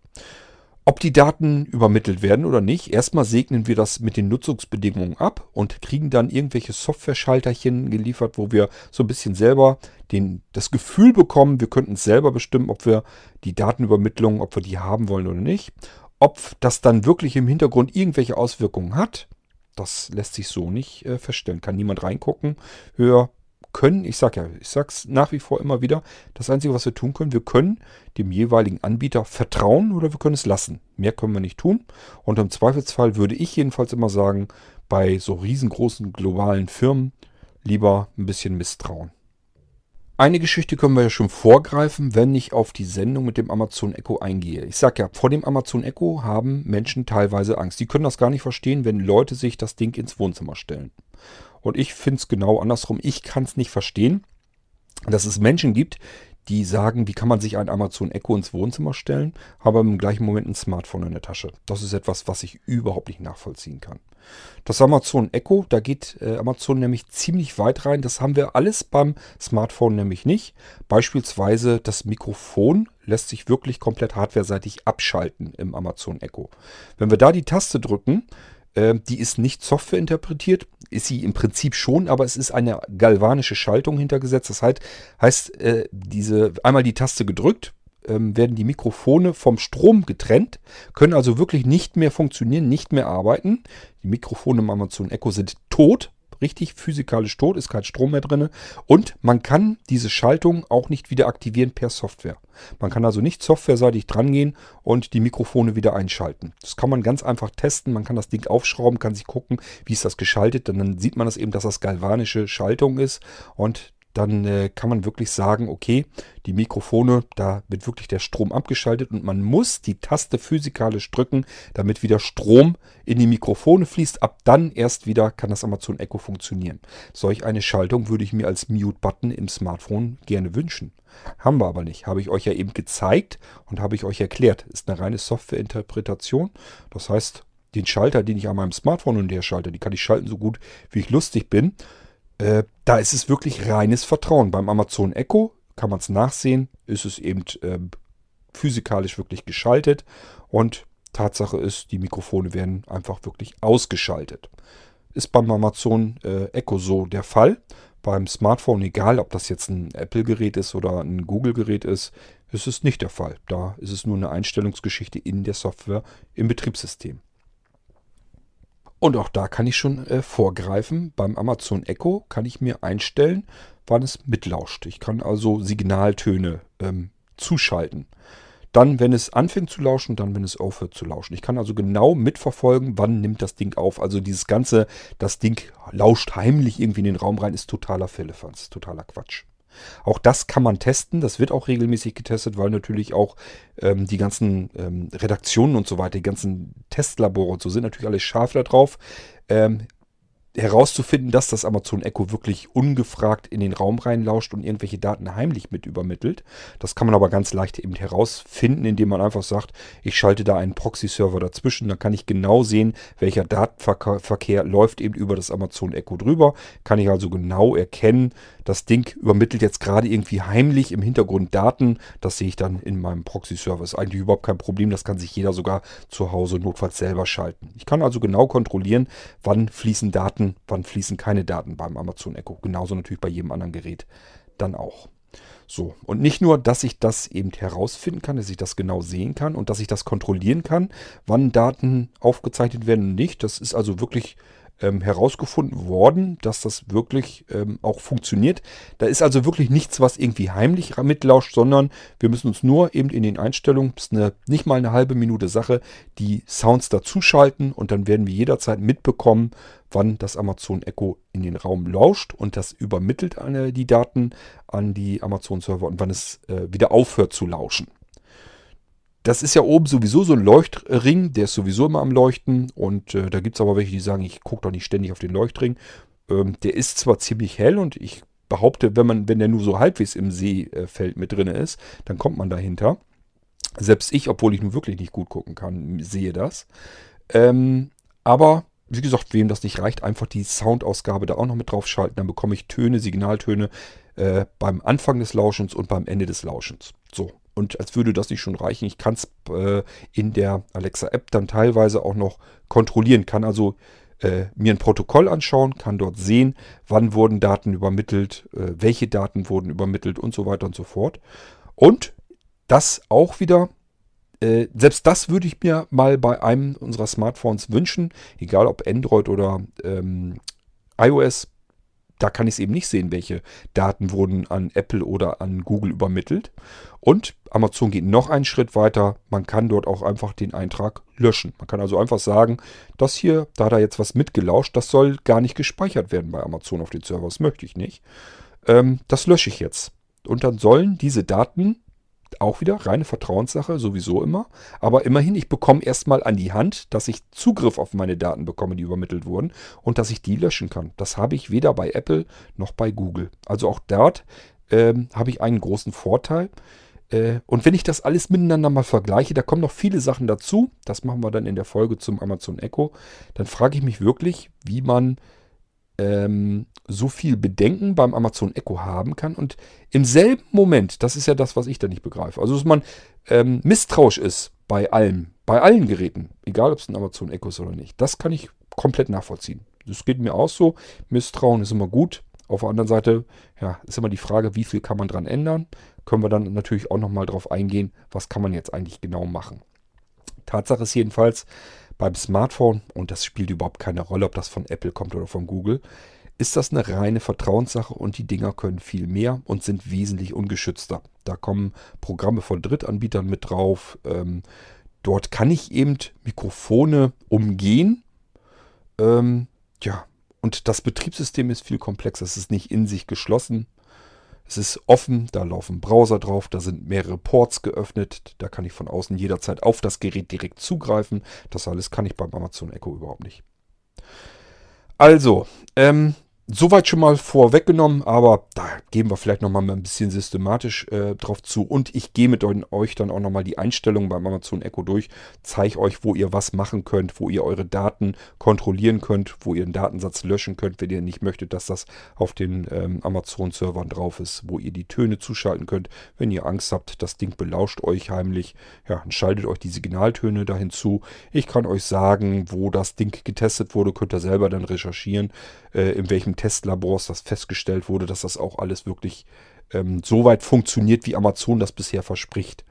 Ob die Daten übermittelt werden oder nicht, erstmal segnen wir das mit den Nutzungsbedingungen ab und kriegen dann irgendwelche Software-Schalterchen geliefert, wo wir so ein bisschen selber den, das Gefühl bekommen, wir könnten selber bestimmen, ob wir die Datenübermittlung, ob wir die haben wollen oder nicht. Ob das dann wirklich im Hintergrund irgendwelche Auswirkungen hat, das lässt sich so nicht äh, feststellen. Kann niemand reingucken. Wir können, ich sage ja, ich sage es nach wie vor immer wieder, das Einzige, was wir tun können, wir können dem jeweiligen Anbieter vertrauen oder wir können es lassen. Mehr können wir nicht tun. Und im Zweifelsfall würde ich jedenfalls immer sagen, bei so riesengroßen globalen Firmen lieber ein bisschen misstrauen. Eine Geschichte können wir ja schon vorgreifen, wenn ich auf die Sendung mit dem Amazon Echo eingehe. Ich sage ja, vor dem Amazon Echo haben Menschen teilweise Angst. Die können das gar nicht verstehen, wenn Leute sich das Ding ins Wohnzimmer stellen. Und ich finde es genau andersrum. Ich kann es nicht verstehen, dass es Menschen gibt, die sagen, wie kann man sich ein Amazon Echo ins Wohnzimmer stellen, aber im gleichen Moment ein Smartphone in der Tasche. Das ist etwas, was ich überhaupt nicht nachvollziehen kann. Das Amazon Echo, da geht äh, Amazon nämlich ziemlich weit rein. Das haben wir alles beim Smartphone nämlich nicht. Beispielsweise das Mikrofon lässt sich wirklich komplett hardwareseitig abschalten im Amazon Echo. Wenn wir da die Taste drücken, die ist nicht Software interpretiert, ist sie im Prinzip schon, aber es ist eine galvanische Schaltung hintergesetzt. Das heißt, heißt äh, diese einmal die Taste gedrückt, ähm, werden die Mikrofone vom Strom getrennt, können also wirklich nicht mehr funktionieren, nicht mehr arbeiten. Die Mikrofone im Amazon Echo sind tot, richtig physikalisch tot, ist kein Strom mehr drin. Und man kann diese Schaltung auch nicht wieder aktivieren per Software. Man kann also nicht softwareseitig drangehen und die Mikrofone wieder einschalten. Das kann man ganz einfach testen. Man kann das Ding aufschrauben, kann sich gucken, wie ist das geschaltet. Und dann sieht man das eben, dass das galvanische Schaltung ist. Und dann äh, kann man wirklich sagen, okay, die Mikrofone, da wird wirklich der Strom abgeschaltet und man muss die Taste physikalisch drücken, damit wieder Strom in die Mikrofone fließt. Ab dann erst wieder kann das Amazon Echo funktionieren. Solch eine Schaltung würde ich mir als Mute-Button im Smartphone gerne wünschen. Haben wir aber nicht. Habe ich euch ja eben gezeigt und habe ich euch erklärt. Ist eine reine Softwareinterpretation. Das heißt, den Schalter, den ich an meinem Smartphone und der Schalter, die kann ich schalten so gut, wie ich lustig bin. Äh, da ist es wirklich reines Vertrauen. Beim Amazon Echo kann man es nachsehen, ist es eben äh, physikalisch wirklich geschaltet und Tatsache ist, die Mikrofone werden einfach wirklich ausgeschaltet. Ist beim Amazon äh, Echo so der Fall. Beim Smartphone, egal ob das jetzt ein Apple-Gerät ist oder ein Google-Gerät ist, ist es nicht der Fall. Da ist es nur eine Einstellungsgeschichte in der Software im Betriebssystem. Und auch da kann ich schon äh, vorgreifen. Beim Amazon Echo kann ich mir einstellen, wann es mitlauscht. Ich kann also Signaltöne ähm, zuschalten. Dann, wenn es anfängt zu lauschen, dann, wenn es aufhört zu lauschen. Ich kann also genau mitverfolgen, wann nimmt das Ding auf. Also dieses Ganze, das Ding lauscht heimlich irgendwie in den Raum rein, ist totaler Philippans, totaler Quatsch. Auch das kann man testen. Das wird auch regelmäßig getestet, weil natürlich auch ähm, die ganzen ähm, Redaktionen und so weiter, die ganzen Testlabore und so sind natürlich alle scharf darauf. Ähm, herauszufinden, dass das Amazon Echo wirklich ungefragt in den Raum reinlauscht und irgendwelche Daten heimlich mit übermittelt. Das kann man aber ganz leicht eben herausfinden, indem man einfach sagt, ich schalte da einen Proxy-Server dazwischen. Dann kann ich genau sehen, welcher Datenverkehr läuft eben über das Amazon Echo drüber. Kann ich also genau erkennen, das Ding übermittelt jetzt gerade irgendwie heimlich im Hintergrund Daten. Das sehe ich dann in meinem Proxy-Server. Ist eigentlich überhaupt kein Problem. Das kann sich jeder sogar zu Hause notfalls selber schalten. Ich kann also genau kontrollieren, wann fließen Daten, wann fließen keine Daten beim Amazon Echo. Genauso natürlich bei jedem anderen Gerät dann auch. So, und nicht nur, dass ich das eben herausfinden kann, dass ich das genau sehen kann und dass ich das kontrollieren kann, wann Daten aufgezeichnet werden und nicht. Das ist also wirklich ähm, herausgefunden worden, dass das wirklich ähm, auch funktioniert. Da ist also wirklich nichts, was irgendwie heimlich mitlauscht, sondern wir müssen uns nur eben in den Einstellungen, ist eine, nicht mal eine halbe Minute Sache, die Sounds dazuschalten und dann werden wir jederzeit mitbekommen, wann das Amazon Echo in den Raum lauscht und das übermittelt eine, die Daten an die Amazon-Server und wann es äh, wieder aufhört zu lauschen. Das ist ja oben sowieso so ein Leuchtring, der ist sowieso immer am Leuchten. Und äh, da gibt es aber welche, die sagen, ich gucke doch nicht ständig auf den Leuchtring. Ähm, der ist zwar ziemlich hell und ich behaupte, wenn man, wenn der nur so halbwegs im Seefeld mit drin ist, dann kommt man dahinter. Selbst ich, obwohl ich nun wirklich nicht gut gucken kann, sehe das. Ähm, aber wie gesagt, wem das nicht reicht, einfach die Soundausgabe da auch noch mit drauf schalten. Dann bekomme ich Töne, Signaltöne äh, beim Anfang des Lauschens und beim Ende des Lauschens. So, und als würde das nicht schon reichen, ich kann es äh, in der Alexa-App dann teilweise auch noch kontrollieren, kann also äh, mir ein Protokoll anschauen, kann dort sehen, wann wurden Daten übermittelt, äh, welche Daten wurden übermittelt und so weiter und so fort. Und das auch wieder, äh, selbst das würde ich mir mal bei einem unserer Smartphones wünschen, egal ob Android oder ähm, iOS, da kann ich es eben nicht sehen, welche Daten wurden an Apple oder an Google übermittelt. Und Amazon geht noch einen Schritt weiter. Man kann dort auch einfach den Eintrag löschen. Man kann also einfach sagen, das hier, da hat er jetzt was mitgelauscht, das soll gar nicht gespeichert werden bei Amazon auf den Server. Das möchte ich nicht. Ähm, das lösche ich jetzt. Und dann sollen diese Daten auch wieder reine Vertrauenssache, sowieso immer. Aber immerhin, ich bekomme erstmal an die Hand, dass ich Zugriff auf meine Daten bekomme, die übermittelt wurden und dass ich die löschen kann. Das habe ich weder bei Apple noch bei Google. Also auch dort ähm, habe ich einen großen Vorteil. Äh, und wenn ich das alles miteinander mal vergleiche, da kommen noch viele Sachen dazu. Das machen wir dann in der Folge zum Amazon Echo. Dann frage ich mich wirklich, wie man ähm, so viel Bedenken beim Amazon Echo haben kann und im selben Moment, das ist ja das, was ich da nicht begreife, also dass man ähm, misstrauisch ist bei allem, bei allen Geräten, egal ob es ein Amazon Echo ist oder nicht, das kann ich komplett nachvollziehen. Das geht mir auch so. Misstrauen ist immer gut. Auf der anderen Seite, ja, ist immer die Frage, wie viel kann man dran ändern. Können wir dann natürlich auch nochmal drauf eingehen, was kann man jetzt eigentlich genau machen. Tatsache ist jedenfalls, beim Smartphone, und das spielt überhaupt keine Rolle, ob das von Apple kommt oder von Google, ist das eine reine Vertrauenssache und die Dinger können viel mehr und sind wesentlich ungeschützter. Da kommen Programme von Drittanbietern mit drauf. Ähm, dort kann ich eben Mikrofone umgehen. Ähm, ja, und das Betriebssystem ist viel komplexer. Es ist nicht in sich geschlossen. Es ist offen, da laufen Browser drauf, da sind mehrere Ports geöffnet, da kann ich von außen jederzeit auf das Gerät direkt zugreifen. Das alles kann ich beim Amazon Echo überhaupt nicht. Also, ähm, Soweit schon mal vorweggenommen, aber da gehen wir vielleicht nochmal ein bisschen systematisch äh, drauf zu. Und ich gehe mit euch dann auch nochmal die Einstellungen beim Amazon Echo durch, zeige euch, wo ihr was machen könnt, wo ihr eure Daten kontrollieren könnt, wo ihr einen Datensatz löschen könnt, wenn ihr nicht möchtet, dass das auf den ähm, Amazon-Servern drauf ist, wo ihr die Töne zuschalten könnt. Wenn ihr Angst habt, das Ding belauscht euch heimlich, ja, dann schaltet euch die Signaltöne dahin zu. Ich kann euch sagen, wo das Ding getestet wurde, könnt ihr selber dann recherchieren, äh, in welchem Testlabors das festgestellt wurde, dass das auch alles wirklich ähm, so weit funktioniert, wie Amazon das bisher verspricht.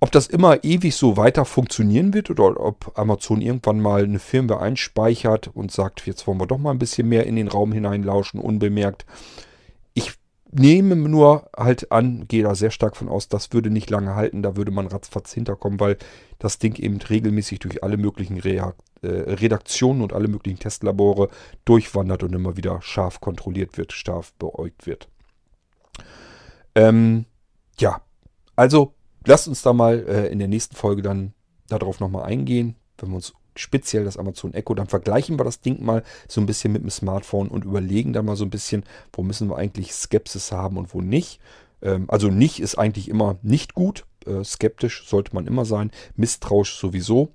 Ob das immer ewig so weiter funktionieren wird oder ob Amazon irgendwann mal eine Firmware einspeichert und sagt, jetzt wollen wir doch mal ein bisschen mehr in den Raum hineinlauschen, unbemerkt. Ich nehme nur halt an, gehe da sehr stark von aus, das würde nicht lange halten, da würde man ratzfatz hinterkommen, weil das Ding eben regelmäßig durch alle möglichen Reaktionen Redaktionen und alle möglichen Testlabore durchwandert und immer wieder scharf kontrolliert wird, scharf beäugt wird. Ähm, ja, also lasst uns da mal äh, in der nächsten Folge dann darauf nochmal eingehen, wenn wir uns speziell das Amazon Echo, dann vergleichen wir das Ding mal so ein bisschen mit dem Smartphone und überlegen dann mal so ein bisschen, wo müssen wir eigentlich Skepsis haben und wo nicht. Ähm, also nicht ist eigentlich immer nicht gut, äh, skeptisch sollte man immer sein, misstrauisch sowieso.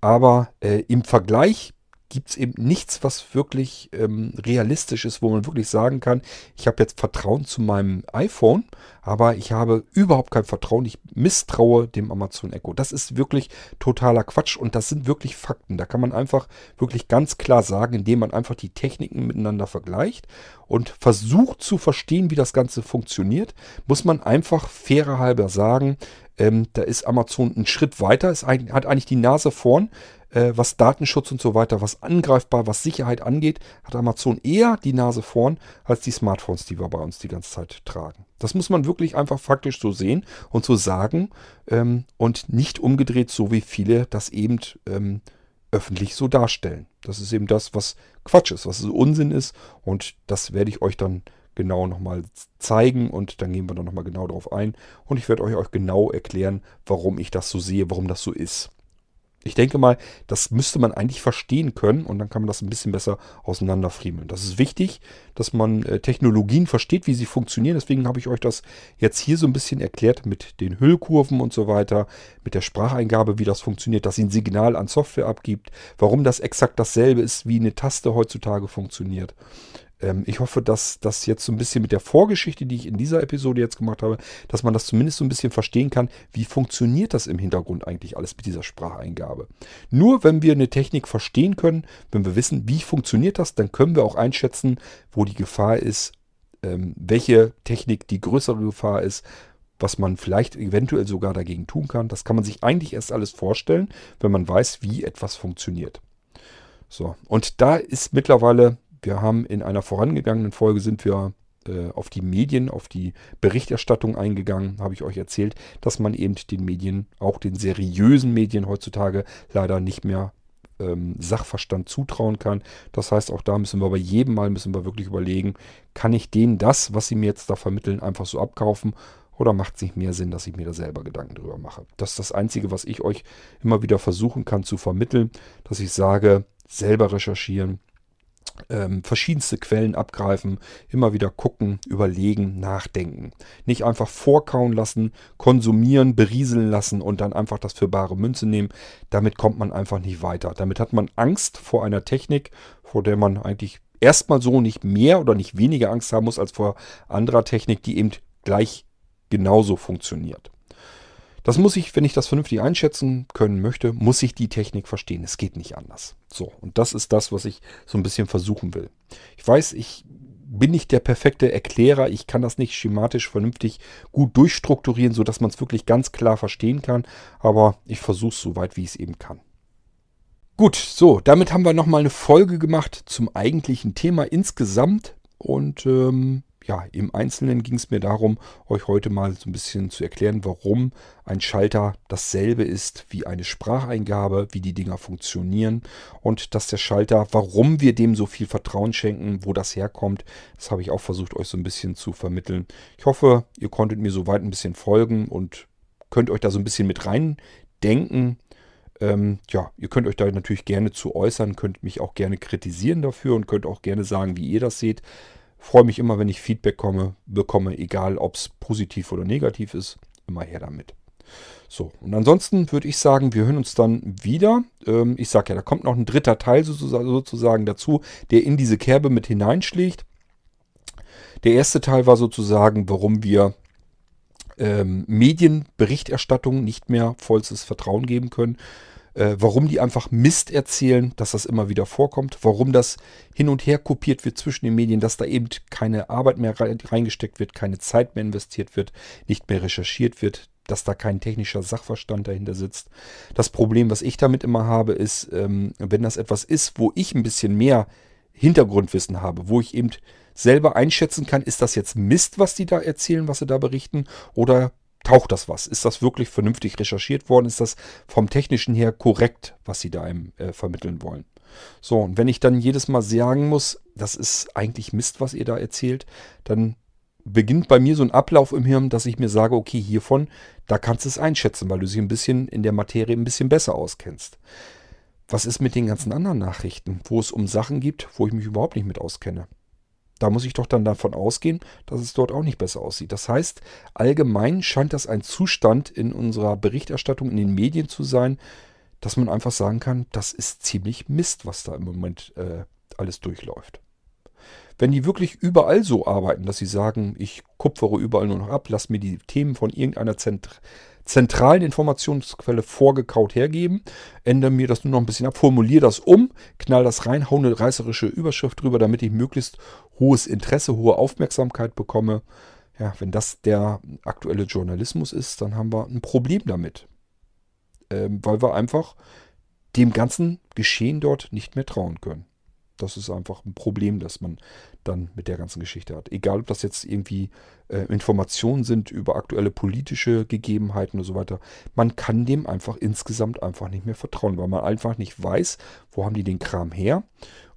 Aber äh, im Vergleich gibt es eben nichts, was wirklich ähm, realistisch ist, wo man wirklich sagen kann, ich habe jetzt Vertrauen zu meinem iPhone, aber ich habe überhaupt kein Vertrauen, ich misstraue dem Amazon Echo. Das ist wirklich totaler Quatsch und das sind wirklich Fakten. Da kann man einfach wirklich ganz klar sagen, indem man einfach die Techniken miteinander vergleicht und versucht zu verstehen, wie das Ganze funktioniert, muss man einfach fairer halber sagen, ähm, da ist Amazon einen Schritt weiter, es hat eigentlich die Nase vorn, äh, was Datenschutz und so weiter, was angreifbar, was Sicherheit angeht, hat Amazon eher die Nase vorn als die Smartphones, die wir bei uns die ganze Zeit tragen. Das muss man wirklich einfach faktisch so sehen und so sagen ähm, und nicht umgedreht, so wie viele das eben ähm, öffentlich so darstellen. Das ist eben das, was Quatsch ist, was Unsinn ist und das werde ich euch dann genau nochmal zeigen und dann gehen wir dann nochmal genau darauf ein und ich werde euch auch genau erklären, warum ich das so sehe, warum das so ist. Ich denke mal, das müsste man eigentlich verstehen können und dann kann man das ein bisschen besser auseinanderfriemeln. Das ist wichtig, dass man äh, Technologien versteht, wie sie funktionieren. Deswegen habe ich euch das jetzt hier so ein bisschen erklärt mit den Hüllkurven und so weiter, mit der Spracheingabe, wie das funktioniert, dass sie ein Signal an Software abgibt, warum das exakt dasselbe ist, wie eine Taste heutzutage funktioniert. Ähm, ich hoffe, dass das jetzt so ein bisschen mit der Vorgeschichte, die ich in dieser Episode jetzt gemacht habe, dass man das zumindest so ein bisschen verstehen kann, wie funktioniert das im Hintergrund eigentlich alles mit dieser Spracheingabe. Nur wenn wir eine Technik verstehen können, wenn wir wissen, wie funktioniert das, dann können wir auch einschätzen, wo die Gefahr ist, ähm, welche Technik die größere Gefahr ist, was man vielleicht eventuell sogar dagegen tun kann. Das kann man sich eigentlich erst alles vorstellen, wenn man weiß, wie etwas funktioniert. So, und da ist mittlerweile wir haben in einer vorangegangenen Folge sind wir äh, auf die Medien, auf die Berichterstattung eingegangen, habe ich euch erzählt, dass man eben den Medien, auch den seriösen Medien heutzutage leider nicht mehr ähm, Sachverstand zutrauen kann. Das heißt, auch da müssen wir bei jedem Mal müssen wir wirklich überlegen, kann ich denen das, was sie mir jetzt da vermitteln, einfach so abkaufen oder macht es nicht mehr Sinn, dass ich mir da selber Gedanken drüber mache? Das ist das Einzige, was ich euch immer wieder versuchen kann zu vermitteln, dass ich sage, selber recherchieren, ähm, verschiedenste Quellen abgreifen, immer wieder gucken, überlegen, nachdenken. Nicht einfach vorkauen lassen, konsumieren, berieseln lassen und dann einfach das für bare Münze nehmen. Damit kommt man einfach nicht weiter. Damit hat man Angst vor einer Technik, vor der man eigentlich erstmal so nicht mehr oder nicht weniger Angst haben muss als vor anderer Technik, die eben gleich genauso funktioniert. Das muss ich, wenn ich das vernünftig einschätzen können möchte, muss ich die Technik verstehen. Es geht nicht anders. So, und das ist das, was ich so ein bisschen versuchen will. Ich weiß, ich bin nicht der perfekte Erklärer. Ich kann das nicht schematisch vernünftig gut durchstrukturieren, sodass man es wirklich ganz klar verstehen kann. Aber ich versuche es so weit, wie ich es eben kann. Gut, so, damit haben wir nochmal eine Folge gemacht zum eigentlichen Thema insgesamt. Und ähm, ja, im Einzelnen ging es mir darum, euch heute mal so ein bisschen zu erklären, warum ein Schalter dasselbe ist wie eine Spracheingabe, wie die Dinger funktionieren und dass der Schalter, warum wir dem so viel Vertrauen schenken, wo das herkommt, das habe ich auch versucht, euch so ein bisschen zu vermitteln. Ich hoffe, ihr konntet mir soweit ein bisschen folgen und könnt euch da so ein bisschen mit reindenken. Ähm, ja, ihr könnt euch da natürlich gerne zu äußern, könnt mich auch gerne kritisieren dafür und könnt auch gerne sagen, wie ihr das seht. Freue mich immer, wenn ich Feedback komme, bekomme, egal ob es positiv oder negativ ist. Immer her damit. So, und ansonsten würde ich sagen, wir hören uns dann wieder. Ähm, ich sage ja, da kommt noch ein dritter Teil sozusagen dazu, der in diese Kerbe mit hineinschlägt. Der erste Teil war sozusagen, warum wir ähm, Medienberichterstattung nicht mehr vollstes Vertrauen geben können äh, warum die einfach Mist erzählen, dass das immer wieder vorkommt, warum das hin und her kopiert wird zwischen den Medien, dass da eben keine Arbeit mehr reingesteckt wird, keine Zeit mehr investiert wird, nicht mehr recherchiert wird, dass da kein technischer Sachverstand dahinter sitzt. Das Problem, was ich damit immer habe, ist, ähm, wenn das etwas ist, wo ich ein bisschen mehr Hintergrundwissen habe, wo ich eben selber einschätzen kann, ist das jetzt Mist, was die da erzählen, was sie da berichten, oder taucht das was? Ist das wirklich vernünftig recherchiert worden? Ist das vom technischen her korrekt, was Sie da einem äh, vermitteln wollen? So, und wenn ich dann jedes Mal sagen muss, das ist eigentlich Mist, was ihr da erzählt, dann beginnt bei mir so ein Ablauf im Hirn, dass ich mir sage, okay, hiervon, da kannst du es einschätzen, weil du sie ein bisschen in der Materie ein bisschen besser auskennst. Was ist mit den ganzen anderen Nachrichten, wo es um Sachen gibt, wo ich mich überhaupt nicht mit auskenne? Da muss ich doch dann davon ausgehen, dass es dort auch nicht besser aussieht. Das heißt, allgemein scheint das ein Zustand in unserer Berichterstattung in den Medien zu sein, dass man einfach sagen kann, das ist ziemlich Mist, was da im Moment äh, alles durchläuft. Wenn die wirklich überall so arbeiten, dass sie sagen, ich kupfere überall nur noch ab, lass mir die Themen von irgendeiner Zentr zentralen Informationsquelle vorgekaut hergeben, ändere mir das nur noch ein bisschen ab, formuliere das um, knall das rein, hau eine reißerische Überschrift drüber, damit ich möglichst hohes Interesse, hohe Aufmerksamkeit bekomme. Ja, wenn das der aktuelle Journalismus ist, dann haben wir ein Problem damit. Ähm, weil wir einfach dem ganzen Geschehen dort nicht mehr trauen können. Das ist einfach ein Problem, das man dann mit der ganzen Geschichte hat. Egal, ob das jetzt irgendwie äh, Informationen sind über aktuelle politische Gegebenheiten und so weiter. Man kann dem einfach insgesamt einfach nicht mehr vertrauen, weil man einfach nicht weiß, wo haben die den Kram her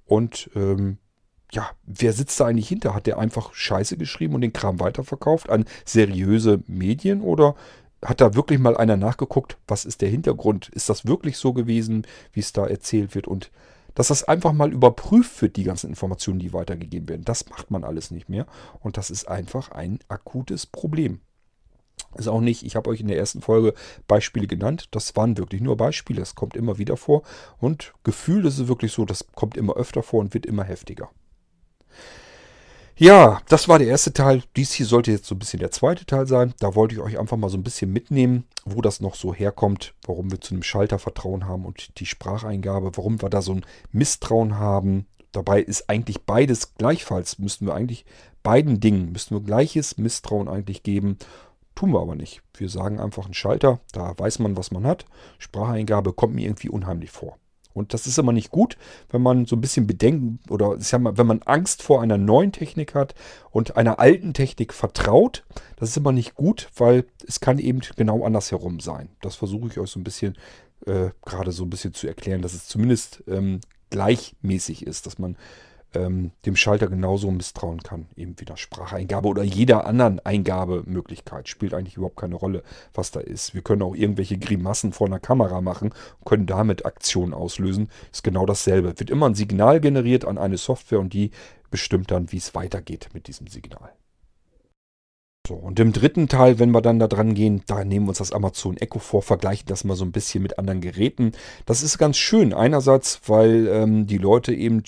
und ähm, ja, wer sitzt da eigentlich hinter? Hat der einfach Scheiße geschrieben und den Kram weiterverkauft an seriöse Medien oder hat da wirklich mal einer nachgeguckt, was ist der Hintergrund? Ist das wirklich so gewesen, wie es da erzählt wird? Und dass das einfach mal überprüft wird, die ganzen Informationen, die weitergegeben werden. Das macht man alles nicht mehr. Und das ist einfach ein akutes Problem. Ist auch nicht, ich habe euch in der ersten Folge Beispiele genannt. Das waren wirklich nur Beispiele. Das kommt immer wieder vor. Und Gefühl ist es wirklich so, das kommt immer öfter vor und wird immer heftiger. Ja, das war der erste Teil. Dies hier sollte jetzt so ein bisschen der zweite Teil sein. Da wollte ich euch einfach mal so ein bisschen mitnehmen, wo das noch so herkommt, warum wir zu einem Schalter Vertrauen haben und die Spracheingabe, warum wir da so ein Misstrauen haben. Dabei ist eigentlich beides gleichfalls, müssten wir eigentlich beiden Dingen, müssten wir gleiches Misstrauen eigentlich geben. Tun wir aber nicht. Wir sagen einfach einen Schalter, da weiß man, was man hat. Spracheingabe kommt mir irgendwie unheimlich vor. Und das ist immer nicht gut, wenn man so ein bisschen Bedenken oder ich mal, wenn man Angst vor einer neuen Technik hat und einer alten Technik vertraut. Das ist immer nicht gut, weil es kann eben genau andersherum sein. Das versuche ich euch so ein bisschen äh, gerade so ein bisschen zu erklären, dass es zumindest ähm, gleichmäßig ist, dass man ähm, dem Schalter genauso misstrauen kann. Eben wieder Spracheingabe oder jeder anderen Eingabemöglichkeit. Spielt eigentlich überhaupt keine Rolle, was da ist. Wir können auch irgendwelche Grimassen vor einer Kamera machen und können damit Aktionen auslösen. Ist genau dasselbe. Wird immer ein Signal generiert an eine Software und die bestimmt dann, wie es weitergeht mit diesem Signal. So, und im dritten Teil, wenn wir dann da dran gehen, da nehmen wir uns das Amazon Echo vor, vergleichen das mal so ein bisschen mit anderen Geräten. Das ist ganz schön. Einerseits, weil ähm, die Leute eben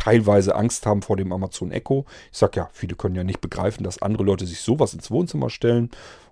teilweise Angst haben vor dem Amazon Echo. Ich sage ja, viele können ja nicht begreifen, dass andere Leute sich sowas ins Wohnzimmer stellen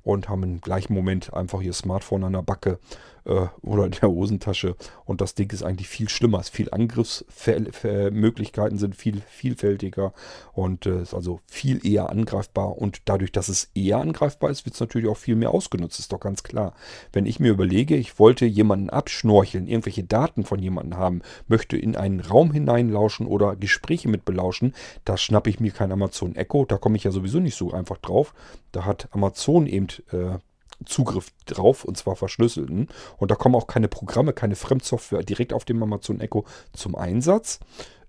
und haben im gleichen Moment einfach ihr Smartphone an der Backe äh, oder in der Hosentasche. Und das Ding ist eigentlich viel schlimmer. Es viel Angriffsmöglichkeiten sind viel vielfältiger und äh, ist also viel eher angreifbar. Und dadurch, dass es eher angreifbar ist, wird es natürlich auch viel mehr ausgenutzt. Ist doch ganz klar. Wenn ich mir überlege, ich wollte jemanden abschnorcheln, irgendwelche Daten von jemandem haben, möchte in einen Raum hineinlauschen oder Gespräche mit belauschen, da schnappe ich mir kein Amazon Echo. Da komme ich ja sowieso nicht so einfach drauf. Da hat Amazon eben äh, Zugriff drauf und zwar verschlüsselten. Und da kommen auch keine Programme, keine Fremdsoftware direkt auf dem Amazon Echo zum Einsatz.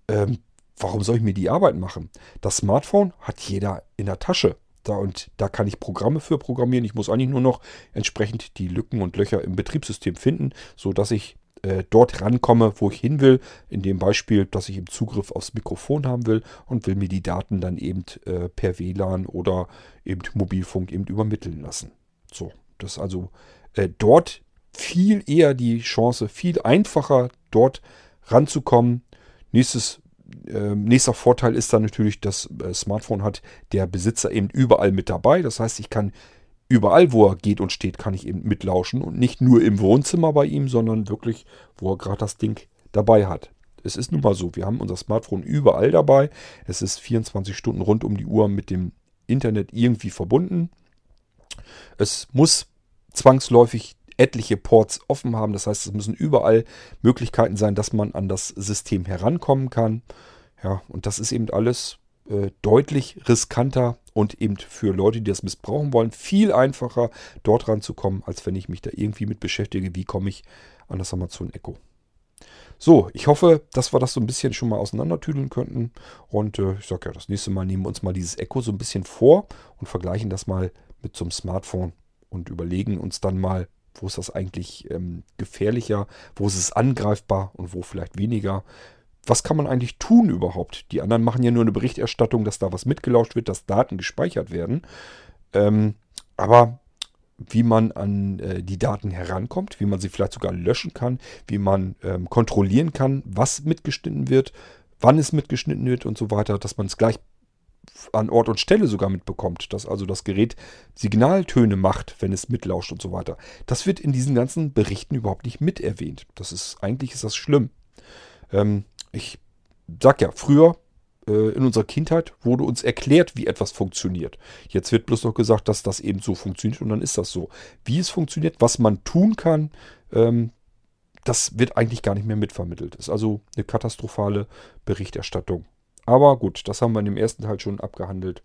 Ähm, warum soll ich mir die Arbeit machen? Das Smartphone hat jeder in der Tasche. Da und da kann ich Programme für programmieren. Ich muss eigentlich nur noch entsprechend die Lücken und Löcher im Betriebssystem finden, sodass ich äh, dort rankomme, wo ich hin will. In dem Beispiel, dass ich eben Zugriff aufs Mikrofon haben will und will mir die Daten dann eben äh, per WLAN oder eben Mobilfunk eben übermitteln lassen. So, das ist also äh, dort viel eher die Chance, viel einfacher dort ranzukommen. Nächstes, äh, nächster Vorteil ist dann natürlich, das äh, Smartphone hat der Besitzer eben überall mit dabei. Das heißt, ich kann überall, wo er geht und steht, kann ich eben mitlauschen und nicht nur im Wohnzimmer bei ihm, sondern wirklich, wo er gerade das Ding dabei hat. Es ist nun mal so, wir haben unser Smartphone überall dabei. Es ist 24 Stunden rund um die Uhr mit dem Internet irgendwie verbunden. Es muss zwangsläufig etliche Ports offen haben. Das heißt, es müssen überall Möglichkeiten sein, dass man an das System herankommen kann. Ja, und das ist eben alles äh, deutlich riskanter und eben für Leute, die das missbrauchen wollen, viel einfacher dort ranzukommen, als wenn ich mich da irgendwie mit beschäftige, wie komme ich an das Amazon Echo. So, ich hoffe, dass wir das so ein bisschen schon mal auseinandertüdeln könnten. Und äh, ich sage ja, das nächste Mal nehmen wir uns mal dieses Echo so ein bisschen vor und vergleichen das mal mit so einem Smartphone und überlegen uns dann mal, wo ist das eigentlich ähm, gefährlicher, wo ist es angreifbar und wo vielleicht weniger. Was kann man eigentlich tun überhaupt? Die anderen machen ja nur eine Berichterstattung, dass da was mitgelauscht wird, dass Daten gespeichert werden. Ähm, aber wie man an äh, die Daten herankommt, wie man sie vielleicht sogar löschen kann, wie man ähm, kontrollieren kann, was mitgeschnitten wird, wann es mitgeschnitten wird und so weiter, dass man es gleich an Ort und Stelle sogar mitbekommt, dass also das Gerät Signaltöne macht, wenn es mitlauscht und so weiter. Das wird in diesen ganzen Berichten überhaupt nicht mit erwähnt. Das ist, eigentlich ist das schlimm. Ähm, ich sag ja, früher äh, in unserer Kindheit wurde uns erklärt, wie etwas funktioniert. Jetzt wird bloß noch gesagt, dass das eben so funktioniert und dann ist das so. Wie es funktioniert, was man tun kann, ähm, das wird eigentlich gar nicht mehr mitvermittelt. Ist also eine katastrophale Berichterstattung. Aber gut, das haben wir in dem ersten Teil schon abgehandelt.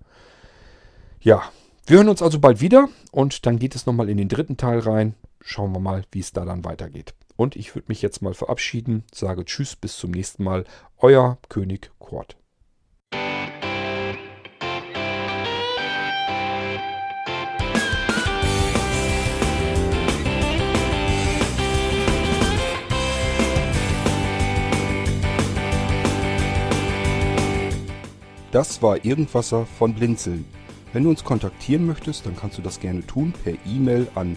Ja, wir hören uns also bald wieder und dann geht es nochmal in den dritten Teil rein. Schauen wir mal, wie es da dann weitergeht. Und ich würde mich jetzt mal verabschieden, sage Tschüss, bis zum nächsten Mal. Euer König Kurt. Das war Irgendwasser von Blinzeln. Wenn du uns kontaktieren möchtest, dann kannst du das gerne tun per E-Mail an